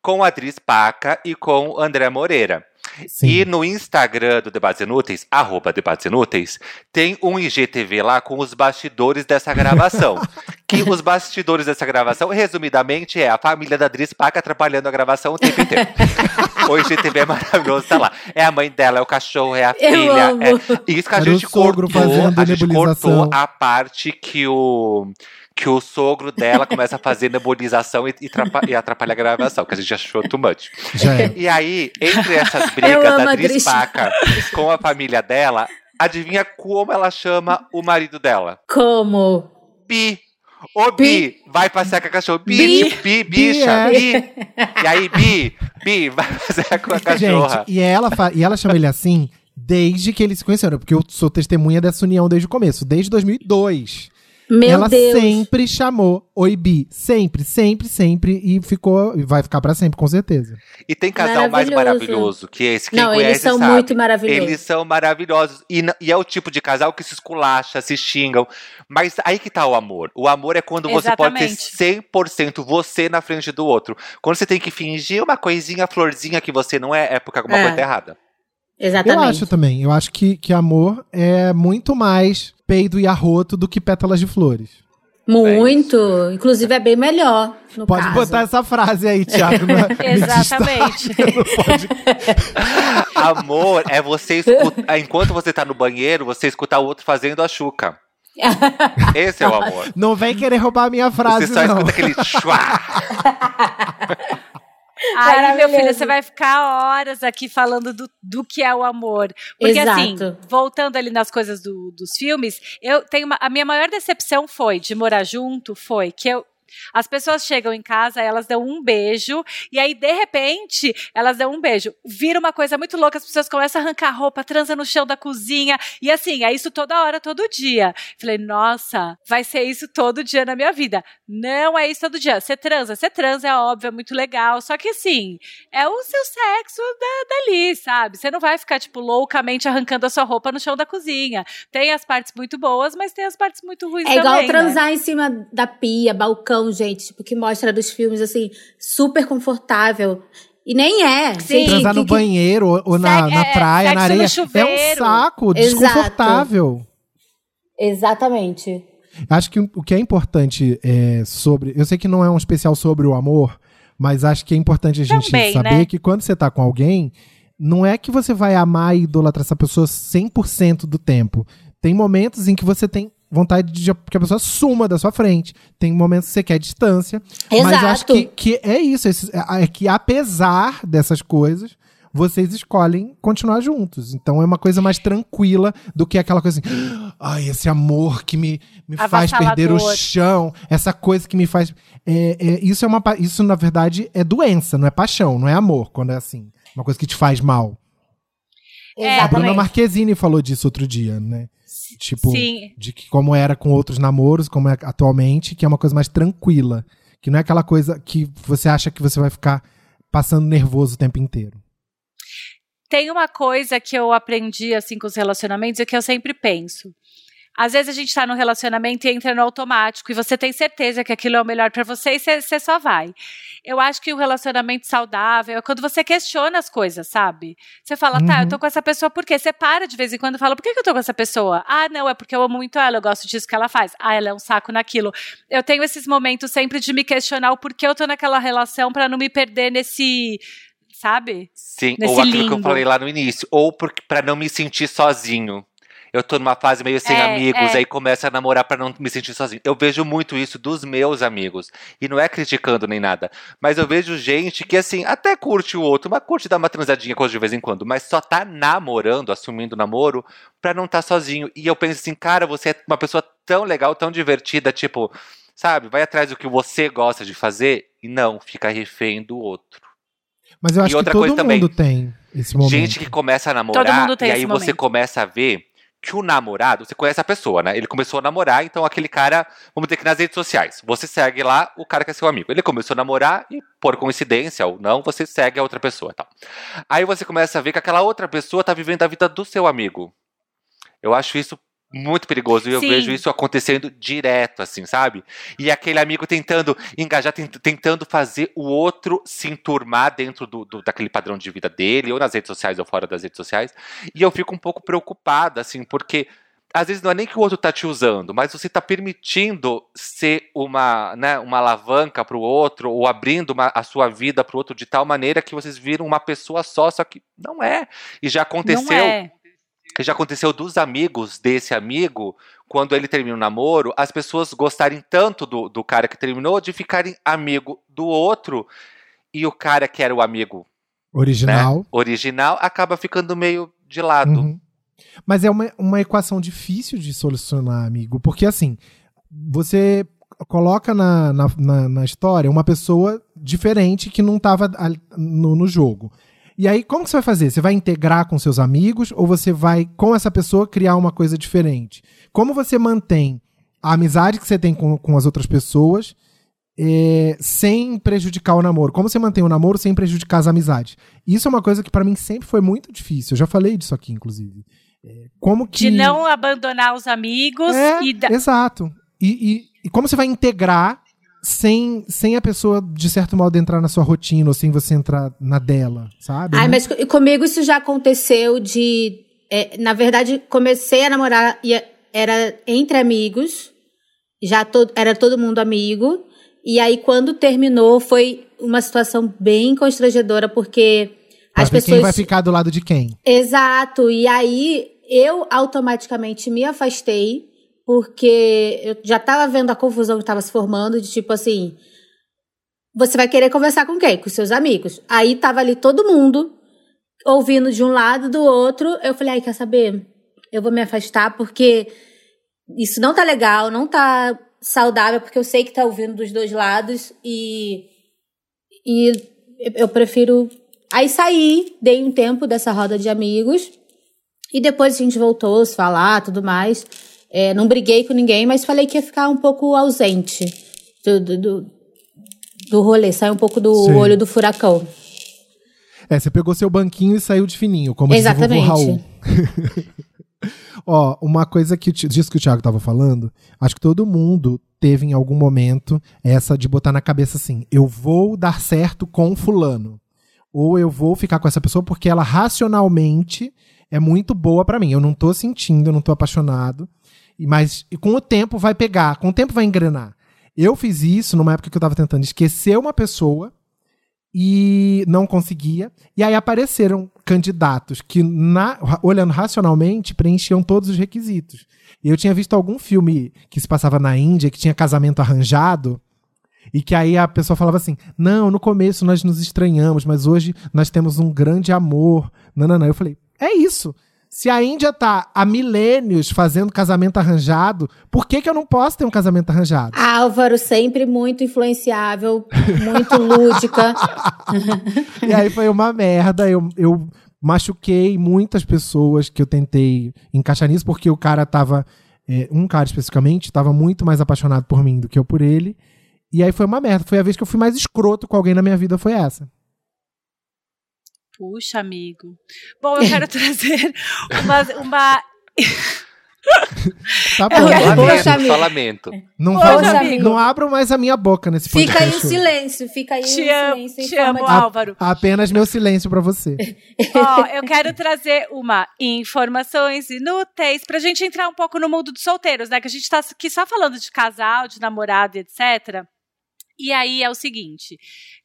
com a Adris Paca e com o André Moreira. Sim. E no Instagram do Debates Inúteis, arroba Debates Inúteis, tem um IGTV lá com os bastidores dessa gravação. [LAUGHS] que os bastidores dessa gravação, resumidamente, é a família da Adris Paca trabalhando a gravação o tempo inteiro. [LAUGHS] o IGTV é maravilhoso, tá lá. É a mãe dela, é o cachorro, é a filha. É... Isso que a Era gente cortou, a gente cortou a parte que o que o sogro dela começa a fazer nebulização e, e, trapa- atrapalha a gravação, que a gente achou too much. Já é. E aí, entre essas [LAUGHS] brigas da Dris. Paca com a família dela, adivinha como ela chama o marido dela? Como? Bi. Ô, Bi, vai passear com a cachorro. Bi, Bi. tipo, Bi, bicha, Bi, Bi. E aí, Bi, Bi, vai passear com a cachorra. Gente, e ela, e ela chama ele assim desde que eles se conheceram, porque eu sou testemunha dessa união desde o começo, desde 2002. Meu ela Deus. sempre chamou Oi Bi, sempre, sempre, sempre e ficou e vai ficar pra sempre, com certeza. E tem casal mais Maravilhoso. que esse. Quem Não, conhece eles são sabe. muito maravilhosos. Eles são maravilhosos. E, e é o tipo de casal que se esculacha, se xingam. Mas aí que tá o amor. O amor é quando você pode Exatamente. ser 100% você na frente do outro. Quando você tem que fingir uma coisinha, florzinha que você não é, é porque alguma É. coisa tá errada. Exatamente. Eu acho também. Eu acho que, que amor é muito mais peido e arroto do que pétalas de flores. Muito. Inclusive é bem melhor. No Pode caso. botar essa frase aí, Thiago. no [LAUGHS] Exatamente. pode- [LAUGHS] Amor é você escutar. enquanto você tá no banheiro, você escutar o outro fazendo a chuca. [LAUGHS] Esse é o amor. Não vem querer roubar a minha frase, Você só não. escuta aquele chua. Aí, meu filho, você vai ficar horas aqui falando do, do que é o amor. Porque, assim, Exato. voltando ali nas coisas do- dos filmes, eu tenho uma- a minha maior decepção foi de morar junto, foi que eu. As pessoas chegam em casa, elas dão um beijo, e aí, de repente, elas dão um beijo. Vira uma coisa muito louca, as pessoas começam a arrancar roupa, transa no chão da cozinha, e assim, é isso toda hora, todo dia. Falei, nossa, vai ser isso todo dia na minha vida. Não é isso todo dia. Você transa, você transa, é óbvio, é muito legal. Só que assim, é o seu sexo da, dali, sabe? Você não vai ficar, tipo, loucamente arrancando a sua roupa no chão da cozinha. Tem as partes muito boas, mas tem as partes muito ruins É igual também. né? transar em cima da pia, balcão, gente, tipo, que mostra dos filmes, assim, super confortável. E nem é. Sim. gente, Transar que- no que- banheiro ou, ou na, na é, praia, sexo na areia. É um saco, Exato. desconfortável. Exatamente. Acho que o que é importante é, sobre. Eu sei que não é um especial sobre o amor, mas acho que é importante a gente Também, saber né? que quando você tá com alguém, não é que você vai amar e idolatrar essa pessoa 100% do tempo. Tem momentos em que você tem vontade de que a pessoa suma da sua frente. Tem momentos que você quer distância. Mas eu acho Exato. que, que é isso. É é que apesar dessas coisas, vocês escolhem continuar juntos. Então é uma coisa mais tranquila do que aquela coisa assim. [GASPS] Ai, esse amor que me, me faz perder o chão. Essa coisa que me faz. é, é, isso é uma. Isso, na verdade, é doença, não é paixão, não é amor, quando é assim. Uma coisa que te faz mal. É, A Bruna. Marquezine falou disso outro dia, né? Tipo, Sim. de que como era com outros namoros, como é atualmente, que é uma coisa mais tranquila. Que não é aquela coisa que você acha que você vai ficar passando nervoso o tempo inteiro. Tem uma coisa que eu aprendi assim com os relacionamentos e que eu sempre penso. Às vezes a gente tá no relacionamento e entra no automático e você tem certeza que aquilo é o melhor para você e você só vai. Eu acho que o relacionamento saudável é quando você questiona as coisas, sabe? Você fala, uhum. tá, eu tô com essa pessoa por quê? Você para de vez em quando e fala, por que, que eu tô com essa pessoa? Ah, não, é porque eu amo muito ela, eu gosto disso que ela faz. Ah, ela é um saco naquilo. Eu tenho esses momentos sempre de me questionar o porquê eu tô naquela relação para não me perder nesse sabe? Sim, Nesse ou aquilo limbo. que eu falei lá no início, ou para não me sentir sozinho eu tô numa fase meio sem é, amigos, é. aí começo a namorar para não me sentir sozinho. Eu vejo muito isso dos meus amigos. E não é criticando nem nada. Mas eu vejo gente que, assim, até curte o outro, mas curte dar uma transadinha com de vez em quando, mas só tá namorando, assumindo namoro, pra não estar tá sozinho. E eu penso assim, cara, você é uma pessoa tão legal, tão divertida, tipo, sabe, vai atrás do que você gosta de fazer e não fica refém do outro. Mas eu acho e outra que todo coisa mundo também, tem esse momento. Gente que começa a namorar e aí você momento. começa a ver que o namorado, você conhece a pessoa, né? Ele começou a namorar, então aquele cara, vamos dizer que nas redes sociais, você segue lá o cara que é seu amigo. Ele começou a namorar e, por coincidência ou não, você segue a outra pessoa tal. Aí você começa a ver que aquela outra pessoa tá vivendo a vida do seu amigo. Eu acho isso muito perigoso. E eu vejo isso acontecendo direto, assim, sabe? E aquele amigo tentando engajar, tentando fazer o outro se enturmar dentro do, do, daquele padrão de vida dele, ou nas redes sociais ou fora das redes sociais. E eu fico um pouco preocupada, assim, porque às vezes não é nem que o outro tá te usando, mas você tá permitindo ser uma, né, uma alavanca para o outro, ou abrindo uma, a sua vida para o outro de tal maneira que vocês viram uma pessoa só, só que não é. E já aconteceu. Não é que já aconteceu dos amigos desse amigo, quando ele termina o namoro, as pessoas gostarem tanto do, do cara que terminou de ficarem amigo do outro e o cara que era o amigo original, né, original acaba ficando meio de lado. Uhum. Mas é uma, uma equação difícil de solucionar, amigo, porque assim, você coloca na, na, na, na história uma pessoa diferente que não estava no, no jogo. E aí, como que você vai fazer? Você vai integrar com seus amigos ou você vai, com essa pessoa, criar uma coisa diferente? Como você mantém a amizade que você tem com, com as outras pessoas é, sem prejudicar o namoro? Como você mantém o namoro sem prejudicar as amizades? Isso é uma coisa que para mim sempre foi muito difícil. Eu já falei disso aqui, inclusive. É, como que... De não abandonar os amigos é, e... Da... Exato. E, e, e como você vai integrar sem, sem a pessoa, de certo modo, entrar na sua rotina ou sem você entrar na dela, sabe? Ai, mas comigo isso já aconteceu de. É, na verdade, comecei a namorar e era entre amigos, já to, era todo mundo amigo. E aí, quando terminou, foi uma situação bem constrangedora, porque pra as pessoas. Quem vai ficar do lado de quem? Exato. E aí, eu automaticamente me afastei porque eu já tava vendo a confusão que tava se formando, de tipo assim, você vai querer conversar com quem? Com seus amigos. Aí tava ali todo mundo ouvindo de um lado do outro. Eu falei, ai, quer saber? Eu vou me afastar porque isso não tá legal, não tá saudável, porque eu sei que tá ouvindo dos dois lados e e eu prefiro aí sair, dei um tempo dessa roda de amigos e depois a gente voltou a se falar, tudo mais. É, não briguei com ninguém, mas falei que ia ficar um pouco ausente do, do, do, do rolê, sair um pouco do Sim. olho do furacão. É, você pegou seu banquinho e saiu de fininho, como Exatamente. diz o Raul. [LAUGHS] Ó, uma coisa que disso que o Thiago tava falando, acho que todo mundo teve em algum momento essa de botar na cabeça assim: eu vou dar certo com fulano. Ou eu vou ficar com essa pessoa porque ela racionalmente é muito boa para mim. Eu não tô sentindo, eu não tô apaixonado. Mas com o tempo vai pegar, com o tempo vai engrenar. Eu fiz isso numa época que eu tava tentando esquecer uma pessoa e não conseguia. E aí apareceram candidatos que, na, olhando racionalmente, preenchiam todos os requisitos. E eu tinha visto algum filme que se passava na Índia, que tinha casamento arranjado, e que aí a pessoa falava assim: não, no começo nós nos estranhamos, mas hoje nós temos um grande amor. Não, não, não. Eu falei: é isso. Se a Índia tá há milênios fazendo casamento arranjado, por que, que eu não posso ter um casamento arranjado? Álvaro, sempre muito influenciável, muito lúdica. [LAUGHS] e aí foi uma merda. Eu, eu machuquei muitas pessoas que eu tentei encaixar nisso, porque o cara tava. É, um cara especificamente estava muito mais apaixonado por mim do que eu por ele. E aí foi uma merda. Foi a vez que eu fui mais escroto com alguém na minha vida, foi essa. Puxa, amigo. Bom, eu quero [LAUGHS] trazer uma. uma... [LAUGHS] Tá É, bom. Poxa, Lamento, amigo. só lamento. Não, Poxa, vai, amigo. não abro mais a minha boca nesse podcast. Fica aí o silêncio, fica aí Te o amo, silêncio. em te amo, de- Álvaro. Apenas meu silêncio pra você. [LAUGHS] Ó, eu quero trazer uma informações inúteis pra gente entrar um pouco no mundo dos solteiros, né? Que a gente tá aqui só falando de casal, de namorado e etc. E aí é o seguinte: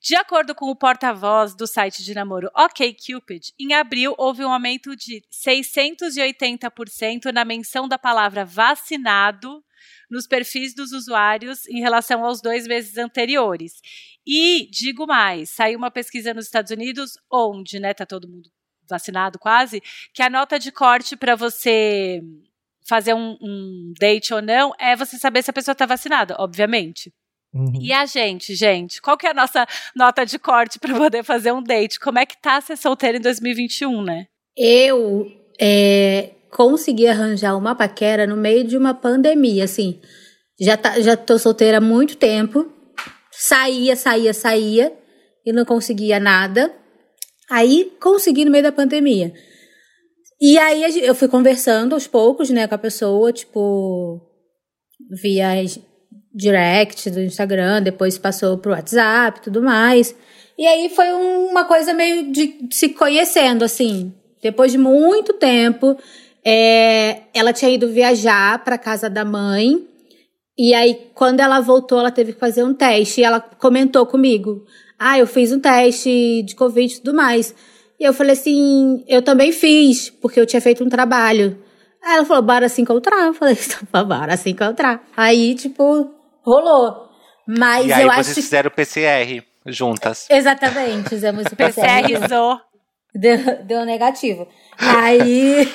de acordo com o porta-voz do site de namoro OkCupid, em abril houve um aumento de 680% na menção da palavra vacinado nos perfis dos usuários em relação aos dois meses anteriores. E digo mais, saiu uma pesquisa nos Estados Unidos onde, né, tá todo mundo vacinado quase, que a nota de corte para você fazer um, um date ou não é você saber se a pessoa tá vacinada, obviamente. Uhum. E a gente, gente, qual que é a nossa nota de corte para poder fazer um date? Como é que tá ser solteiro em 2021, né? Eu é, consegui arranjar uma paquera no meio de uma pandemia, assim. Já, tá, já tô solteira há muito tempo. Saía, saía, saía e não conseguia nada. Aí consegui no meio da pandemia. E aí eu fui conversando aos poucos, né, com a pessoa, tipo, via direct do Instagram, depois passou pro WhatsApp e tudo mais. E aí foi um- uma coisa meio de se conhecendo, assim. Depois de muito tempo, é, ela tinha ido viajar para casa da mãe. E aí, quando ela voltou, ela teve que fazer um teste. E ela comentou comigo: Ah, eu fiz um teste de Covid e tudo mais. E eu falei assim: Eu também fiz, porque eu tinha feito um trabalho. Aí ela falou: Bora se encontrar. Eu falei: "Então, [LAUGHS] Bora se encontrar. Aí, tipo, rolou. Mas e aí eu vocês acho que. fizeram o PCR juntas. Exatamente, fizemos o PCR. PCR zou. Deu, deu negativo. Aí.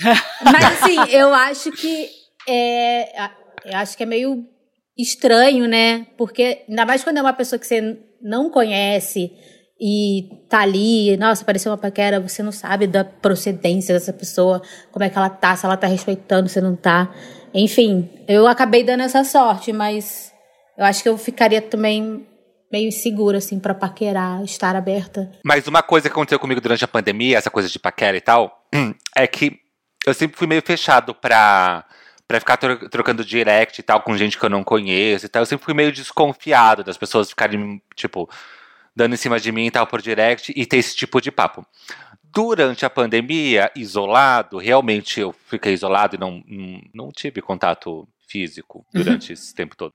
[LAUGHS] Mas assim, eu acho que é. Eu acho que é meio estranho, né? Porque, ainda mais quando é uma pessoa que você não conhece e tá ali, nossa, apareceu uma paquera, você não sabe da procedência dessa pessoa, como é que ela tá, se ela tá respeitando, se não tá. Enfim, eu acabei dando essa sorte, mas eu acho que eu ficaria também meio insegura, assim, pra paquerar, estar aberta. Mas uma coisa que aconteceu comigo durante a pandemia, essa coisa de paquera e tal, [CLEARS THROAT] é que eu sempre fui meio fechado pra, pra ficar tro- trocando direct e tal com gente que eu não conheço e tal. Eu sempre fui meio desconfiado das pessoas ficarem, tipo, dando em cima de mim e tal por direct e ter esse tipo de papo. Durante a pandemia, isolado, realmente eu fiquei isolado e não, não, não tive contato físico durante esse tempo todo.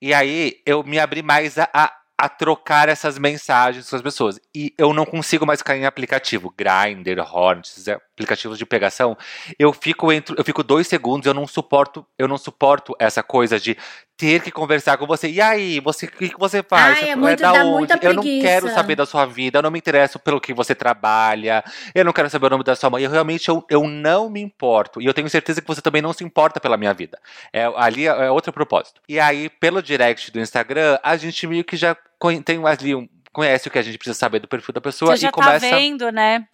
E aí eu me abri mais a, a, a trocar essas mensagens com as pessoas. E eu não consigo mais ficar em aplicativo, Grindr, Hornet, esses aplicativos de pegação. Eu fico entre, eu fico dois segundos, eu não suporto, eu não suporto essa coisa de ter que conversar com você. E aí, você, o que, que você faz? Ai, Você é muito- da dá onde? Eu não quero saber da sua vida, eu não me interesso pelo que você trabalha, eu não quero saber o nome da sua mãe. Eu realmente eu, eu não me importo. E eu tenho certeza que você também não se importa pela minha vida. É, ali é, é outro propósito. E aí, pelo direct do Instagram, a gente meio que já tem ali um, conhece o que a gente precisa saber do perfil da pessoa Você já e tá começa. vendo, né?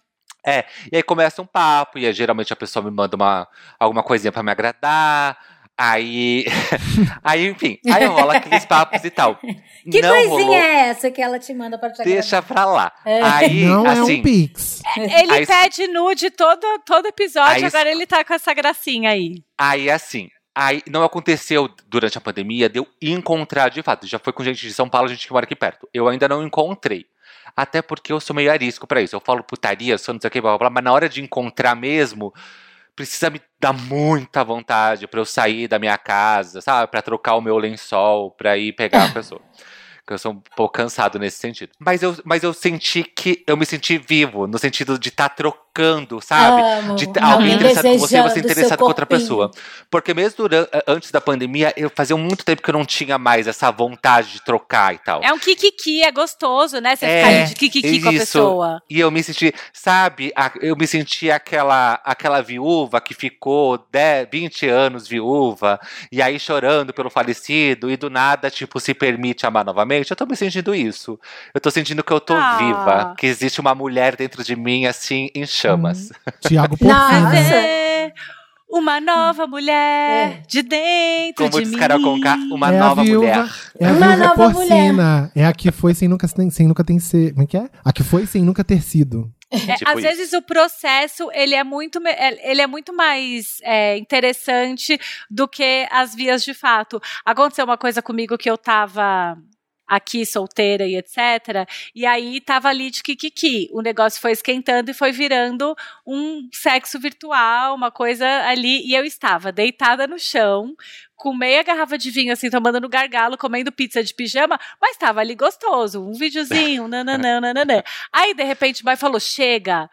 E aí começa um papo, e aí, geralmente a pessoa me manda uma, alguma coisinha pra me agradar. Aí. [LAUGHS] aí, enfim, aí rola aqueles papos e tal. [LAUGHS] Que não coisinha rolou. é essa que ela te manda para? Deixa pra lá. É. Aí, não é assim. um Pix. Ele Aí- pede nude todo, todo episódio, Aí- agora ele tá com essa gracinha aí. Aí, assim, aí não aconteceu durante a pandemia de eu encontrar de fato. Já foi com gente de São Paulo, gente que mora aqui perto. Eu ainda não encontrei. Até porque eu sou meio arisco pra isso. Eu falo putaria, sou não sei o que, blá, blá, blá, mas na hora de encontrar mesmo, precisa me dar muita vontade pra eu sair da minha casa, sabe? Pra trocar o meu lençol, pra ir pegar a pessoa. Que eu sou um pouco cansado nesse sentido. Mas eu, mas eu senti que eu me senti vivo, no sentido de estar trocando, sabe? Amo. de alguém interessado com você, você interessado com outra pessoa. Porque mesmo durante, antes da pandemia, eu fazia muito tempo que eu não tinha mais essa vontade de trocar e tal. É um kikiki, é gostoso, né? Você É, ficar de kikiki com a isso. pessoa. E eu me senti, sabe, eu me senti aquela, aquela viúva que ficou 10, 20 anos viúva, e aí chorando pelo falecido, e do nada, tipo, se permite amar novamente. Eu tô me sentindo isso. Eu tô sentindo que eu tô Ah. viva, que existe uma mulher dentro de mim, assim, em chamas. [LAUGHS] Tiago Nossa. Porfino. Ver uma nova mulher É. de dentro Como de diz mim. Carol Conká, uma é nova viúva, mulher. É a Uma viúva nova porcina. É a que foi sem nunca, sem, sem nunca ter ser. Como é que é? A que foi sem nunca ter sido. É, Tipo às isso. vezes o processo ele é muito, é- ele é muito mais é, interessante do que as vias de fato. Aconteceu uma coisa comigo que eu tava aqui solteira e etc. E aí tava ali de kikiki. O negócio foi esquentando e foi virando um sexo virtual, uma coisa ali. E eu estava deitada no chão, com meia garrafa de vinho, assim, tomando no gargalo, comendo pizza de pijama, mas estava ali gostoso. Um videozinho, [LAUGHS] nananã, nananã. Aí, de repente, o boy falou: chega.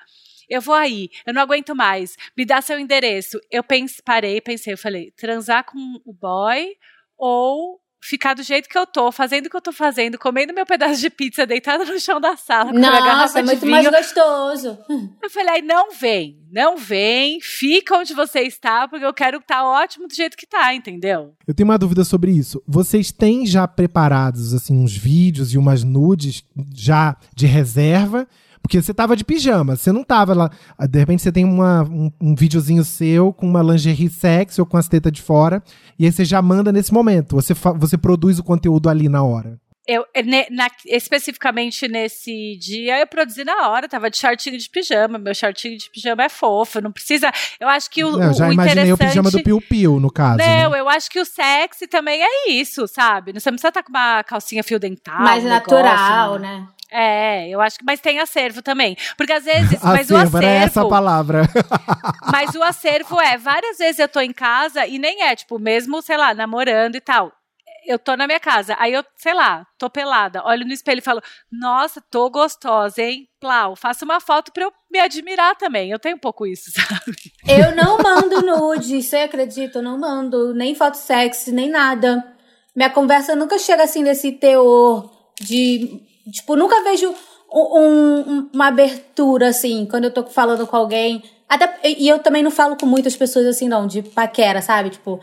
Eu vou aí, eu não aguento mais. Me dá seu endereço. Eu pense, parei, pensei, eu falei, transar com o boy ou ficar do jeito que eu tô, fazendo o que eu tô fazendo, comendo meu pedaço de pizza, deitada no chão da sala, com a garrafa Nossa, é de muito vinho. mais gostoso. Eu falei, não vem, não vem, fica onde você está, porque eu quero estar ótimo do jeito que tá, entendeu? Eu tenho uma dúvida sobre isso. Vocês têm já preparados, assim, uns vídeos e umas nudes já de reserva? Porque você tava de pijama, você não tava lá. De repente você tem uma, um, um videozinho seu com uma lingerie sexy ou com as tetas de fora, e aí você já manda nesse momento. Você, você produz o conteúdo ali na hora. Eu, ne- na- especificamente nesse dia, eu produzi na hora, tava de shortinho de pijama, meu shortinho de pijama é fofo, não precisa, eu acho que o, Não, eu já o imaginei o pijama do Piu Piu, no caso. Não, né? eu acho que o sexy também é isso, sabe? Você não precisa estar com uma calcinha fio dental. mais um natural, negócio, né? É, eu acho que. Mas tem acervo também. Porque às vezes. [LAUGHS] mas o Acervo, acervo. era essa a palavra. [LAUGHS] Mas o acervo é, várias vezes eu tô em casa e nem é, tipo, mesmo, sei lá, namorando e tal. Eu tô na minha casa, aí eu, sei lá, tô pelada, olho no espelho e falo, nossa, tô gostosa, hein? Plau, faço uma foto pra eu me admirar também. Eu tenho um pouco isso, [LAUGHS] sabe? Eu não mando nude, você acredita? Eu não mando nem foto sexy, nem nada. Minha conversa nunca chega assim nesse teor de. Tipo, nunca vejo um- um- uma abertura assim, quando eu tô falando com alguém. Até, e eu também não falo com muitas pessoas assim, não, de paquera, sabe? Tipo,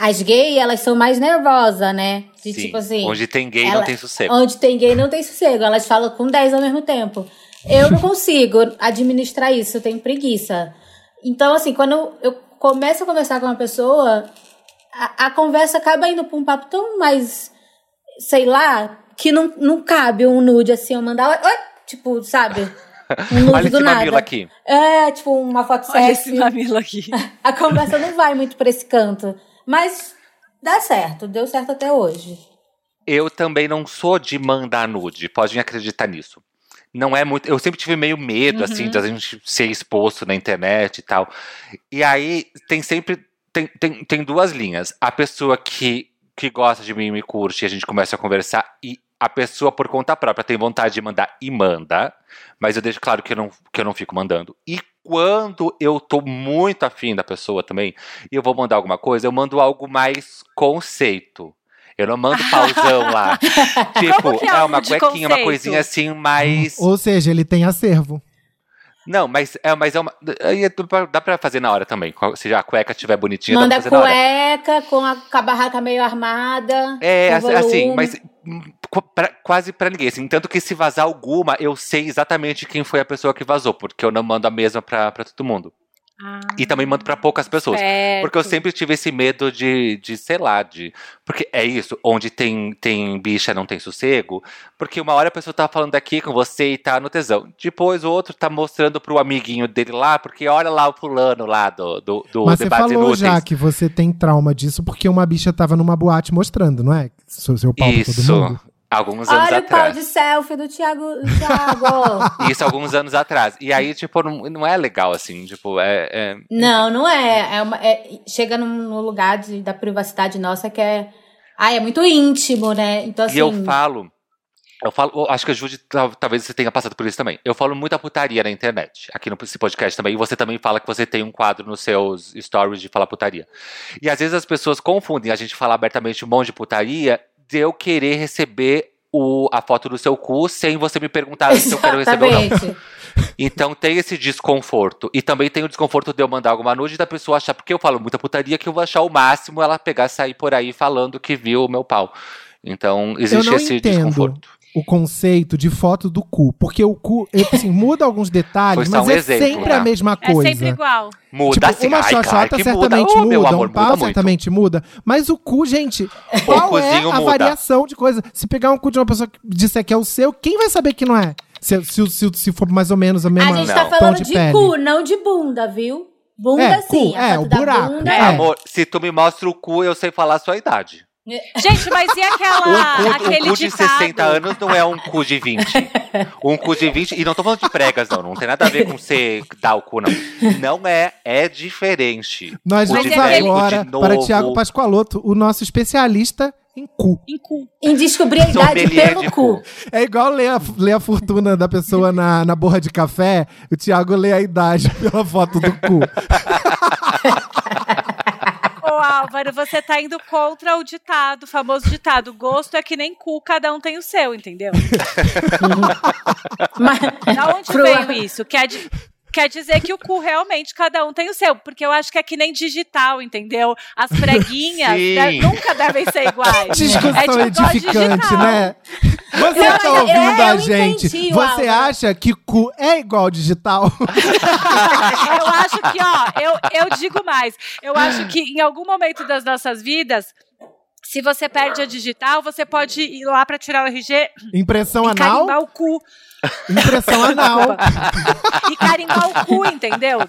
as gays, elas são mais nervosas, né? De Sim, tipo assim. Onde tem gay não ela- tem sossego. Onde tem gay não tem sossego. Elas falam com 10 ao mesmo tempo. Eu não [LAUGHS] consigo administrar isso, eu tenho preguiça. Então, assim, quando eu, eu começo a conversar com uma pessoa, a, a conversa acaba indo pra um papo tão mais, sei lá, que não, não cabe um nude assim, eu mandar, oi, tipo, sabe? [LAUGHS] Um nude Olha do esse nada. aqui. É, tipo, uma foto Olha esse sexy. mamilo aqui. [LAUGHS] A conversa não vai muito pra esse canto. Mas dá certo, deu certo até hoje. Eu também não sou de mandar nude, podem acreditar nisso. Não é muito. Eu sempre tive meio medo, assim, Uhum. de a gente ser exposto na internet e tal. E aí tem sempre. Tem, tem, tem duas linhas. A pessoa que, que gosta de mim e me curte, e a gente começa a conversar, e a pessoa, por conta própria, tem vontade de mandar e manda. Mas eu deixo claro que eu não, que eu não fico mandando. E quando eu tô muito afim da pessoa também, e eu vou mandar alguma coisa, eu mando algo mais conceito. Eu não mando pausão lá. [LAUGHS] Tipo, é é, uma cuequinha, uma coisinha assim, mais. Ou seja, ele tem acervo. Não, mas é, mas é uma. aí é- Dá pra fazer na hora também. Se a cueca estiver bonitinha, Manda dá pra fazer na hora. cueca com a, com a barraca meio armada. É, assim, mas pra- quase pra ninguém. Assim, tanto que se vazar alguma, eu sei exatamente quem foi a pessoa que vazou, porque eu não mando a mesma pra, pra todo mundo. E também mando pra poucas pessoas. Certo. Porque eu sempre tive esse medo de, de sei lá, de. Porque é isso, onde tem, tem bicha não tem sossego. Porque uma hora a pessoa tá falando aqui com você e tá no tesão. Depois o outro tá mostrando pro amiguinho dele lá, porque olha lá o fulano lá do, do, do Mas você Debates falou Inúteis. já que você tem trauma disso porque uma bicha tava numa boate mostrando, não é? Seu, seu pau pra todo Isso. mundo. Alguns anos Olha o pau atrás. de selfie do Thiago. Thiago. [LAUGHS] Isso alguns anos atrás. E aí, tipo, não, não é legal, assim. Tipo, é. é- não, não é. é, uma- é- chega num, lugar de- da privacidade nossa que é. Ai, é muito íntimo, né? Então, assim. E eu falo. Eu falo, acho que a Judy, tal- talvez você tenha passado por isso também. Eu falo muita putaria na internet, aqui no esse podcast também. E você também fala que você tem um quadro nos seus stories de falar putaria. E às vezes as pessoas confundem a gente falar abertamente um monte de putaria de eu querer receber o, a foto do seu cu sem você me perguntar se eu quero receber ou não. Exatamente. Então tem esse desconforto. E também tem o desconforto de eu mandar alguma nude da pessoa achar, porque eu falo muita putaria, que eu vou achar o máximo ela pegar e sair por aí falando que viu o meu pau. Então existe esse entendo. desconforto. O conceito de foto do cu. Porque o cu, assim, muda alguns detalhes, mas um é exemplo, sempre né? a mesma É coisa. sempre igual. Muda Tipo, assim, uma ai, xoxota que certamente muda, muda, amor, um pau muda certamente muda. Mas o cu, gente, qual é cuzinho a muda. variação de coisa? Se pegar um cu de uma pessoa que disser que é o seu, quem vai saber que não é? Se, se, se, se for mais ou menos a mesma A gente Não. tá tom falando de, de, cu, não de bunda, viu? Bunda É, sim. cu, a é, o buraco, bunda é. é. Amor, se tu me mostra o cu, eu sei falar a sua idade. Gente, mas e aquela, Um cu, aquele um cu de ditado? 60 anos não é um cu de 20. Um cu de 20. E não tô falando de pregas, não. Não tem nada a ver com você dar o cu, não. Não é, é diferente. Nós Cu vamos velho, agora de para. Tiago Pascoaloto, o nosso especialista em cu. Em cu. Em descobrir a idade Sommelier pelo de cu. cu. É igual ler a, ler a fortuna da pessoa na, na borra de café, o Tiago lê a idade pela foto do cu. [LAUGHS] Álvaro, você tá indo contra o ditado, o famoso ditado. Gosto é que nem cu, cada um tem o seu, entendeu? [LAUGHS] Mas, Da onde Pro- veio isso? Quer, di- quer dizer que o cu realmente cada um tem o seu, porque eu acho que é que nem digital, entendeu? As preguinhas de- nunca devem ser iguais. Discussão É tipo edificante, digital. né? Você Não, que tá mas ouvindo é, a eu gente, entendi, você Álvaro. acha que cu é igual digital? [LAUGHS] Eu acho que, ó, eu, eu digo mais. Eu [GASPS] acho que em algum momento das nossas vidas, se você perde a digital, você pode ir lá pra tirar o RG Impressão e anal? carimbar o cu. Impressão anal. E carimbar o cu, entendeu?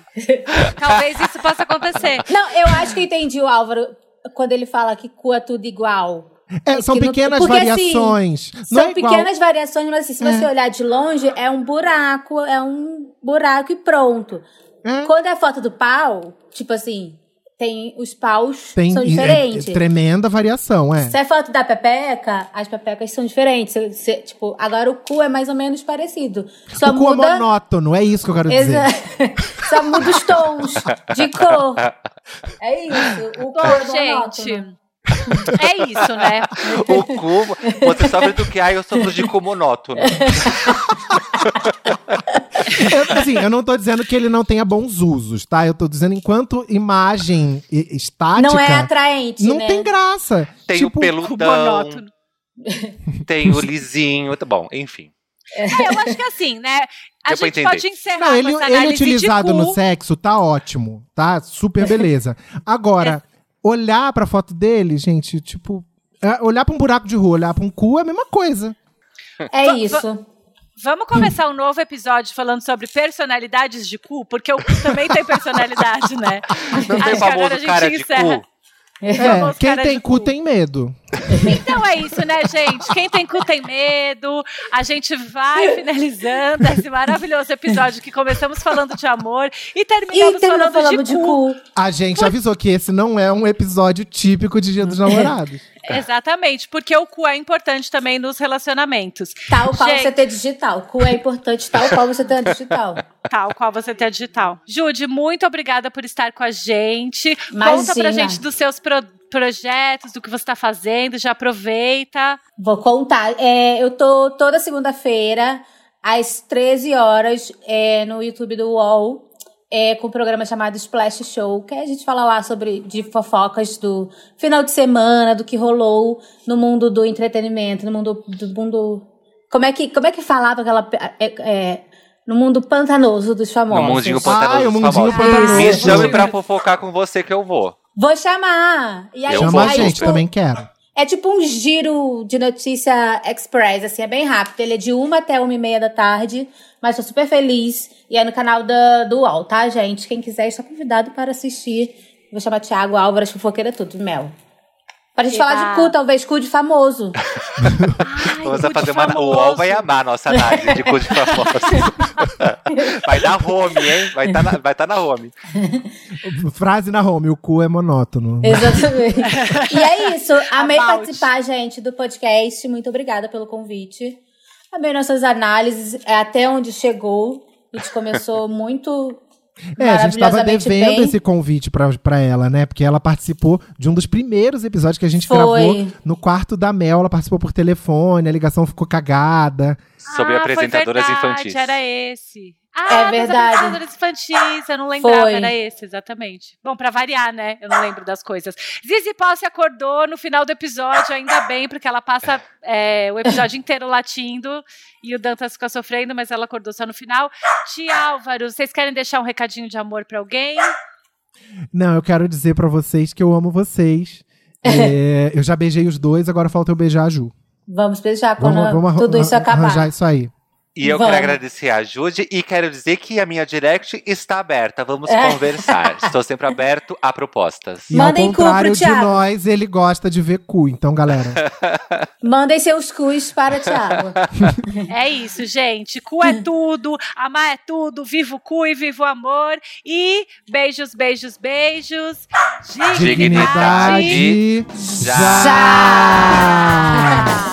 Talvez isso possa acontecer. não, eu acho que eu entendi o Álvaro quando ele fala que cu é tudo igual. É, são que não- pequenas porque, assim, variações. Não São é igual. pequenas variações, mas assim, se você olhar de longe, é um buraco, é um buraco e pronto. É. Quando é foto do pau, tipo assim, tem os paus Tem são é- diferentes. é tremenda variação, é. Se é foto da pepeca, as pepecas são diferentes. Se- se- tipo, agora o cu é mais ou menos parecido. Só o cu é muda. monótono, é isso que eu quero dizer. Exa- [LAUGHS] Só muda os tons de cor. É isso. O cu é gente, monótono. [LAUGHS] é isso, né? O cu, você sofre do que? Ah, eu sofro de cu monótono. Eu, assim, eu não tô dizendo que ele não tenha bons usos, tá? Eu tô dizendo enquanto imagem estática. Não é atraente, Não né? tem graça. Tem tipo, o peludão, monótono. tem o lisinho, tá bom, enfim. É, eu acho que assim, né? A gente pode encerrar Não, ele, com essa ele análise utilizado de cu. no sexo tá ótimo, tá? Super beleza. [LAUGHS] Agora, olhar pra foto dele, gente, tipo. é, olhar pra um buraco de rua, olhar pra um cu é a mesma coisa. É isso. Vamos começar um novo episódio falando sobre personalidades de cu, porque o cu também tem personalidade, né? Não tem Acho que agora a famoso gente cara de encerra. É, Famoso quem tem de cu cu. tem medo. Então é isso, né, gente? Quem tem cu tem medo. A gente vai finalizando esse maravilhoso episódio que começamos falando de amor e terminamos E terminou falando, falando de, de cu. cu. A gente avisou que esse não é um episódio típico de Dia dos Namorados. [LAUGHS] Exatamente, porque o cu é importante também nos relacionamentos. Tal qual Gente. você ter digital. Cu é importante, tal qual você ter digital. [LAUGHS] Tal qual você tem a digital. Jude, muito obrigada por estar com a gente. Conta Imagina. pra gente dos seus pro- projetos, do que você tá fazendo, já aproveita. Vou contar. É, eu tô toda segunda-feira, às 13 horas, é, no YouTube do UOL, é, com um programa chamado Splash Show, que a gente fala lá sobre de fofocas do final de semana, do que rolou no mundo do entretenimento, no mundo do mundo. Como é que, como é que falava aquela. É, é, no mundo pantanoso dos famosos. No mundinho Ai, pantanoso o dos mundinho famosos. pantanoso. Me chame pra fofocar com você que eu vou. Vou chamar! E aí, Eu Chama a aí, gente, tipo, também quero. É tipo um giro de notícia express, assim, é bem rápido. Ele é de uma até uma e meia da tarde, mas tô super feliz. E é no canal da, do UOL, tá, gente? Quem quiser está convidado para assistir. Vou chamar Thiago Álvares, fofoqueira tudo, Mel. Pra gente Eba. falar de cu, talvez cu de famoso. [LAUGHS] Ai, Vamos fazer uma. O famoso. UOL vai amar a nossa análise de cu de famosos. [LAUGHS] vai dar home, hein? Vai estar na, vai tá na home. [LAUGHS] Frase na home, o cu é monótono. Exatamente. e é isso. Amei About. participar, gente, do podcast. Muito obrigada pelo convite. Amei nossas análises, é, até onde chegou. A gente começou muito. É, a gente tava maravilhosamente devendo bem. esse convite pra, pra ela, né? Porque ela participou de um dos primeiros episódios que a gente Foi. gravou no quarto da Mel. Ela participou por telefone, a ligação ficou cagada. Sobre ah, apresentadoras foi verdade, infantis. Era esse. Ah, É verdade. apresentadoras infantis, eu não lembrava, Foi. era esse, exatamente. Bom, pra variar, né? Eu não lembro das coisas. Zizi Posse acordou no final do episódio, ainda bem, porque ela passa é, o episódio inteiro latindo e o Dantas fica sofrendo, mas ela acordou só no final. Tia Álvaro, vocês querem deixar um recadinho de amor pra alguém? Não, eu quero dizer pra vocês que eu amo vocês. É, [LAUGHS] eu já beijei os dois, agora falta eu beijar a Ju. Vamos beijar quando Vamos, vamos tudo isso acabar. arranjar isso aí. E eu Vamos. quero agradecer a Jude e quero dizer que a minha direct está aberta. Vamos É. conversar. [LAUGHS] Estou sempre aberto a propostas. E Mandem ao cu pro contrário de Thiago. nós, ele gosta de ver cu. Então, galera, [LAUGHS] Mandem seus cus para Thiago. [LAUGHS] É isso, gente. Cu é tudo, amar é tudo, viva o cu e viva o amor. E beijos, beijos, beijos. Dignidade. dignidade Já. já.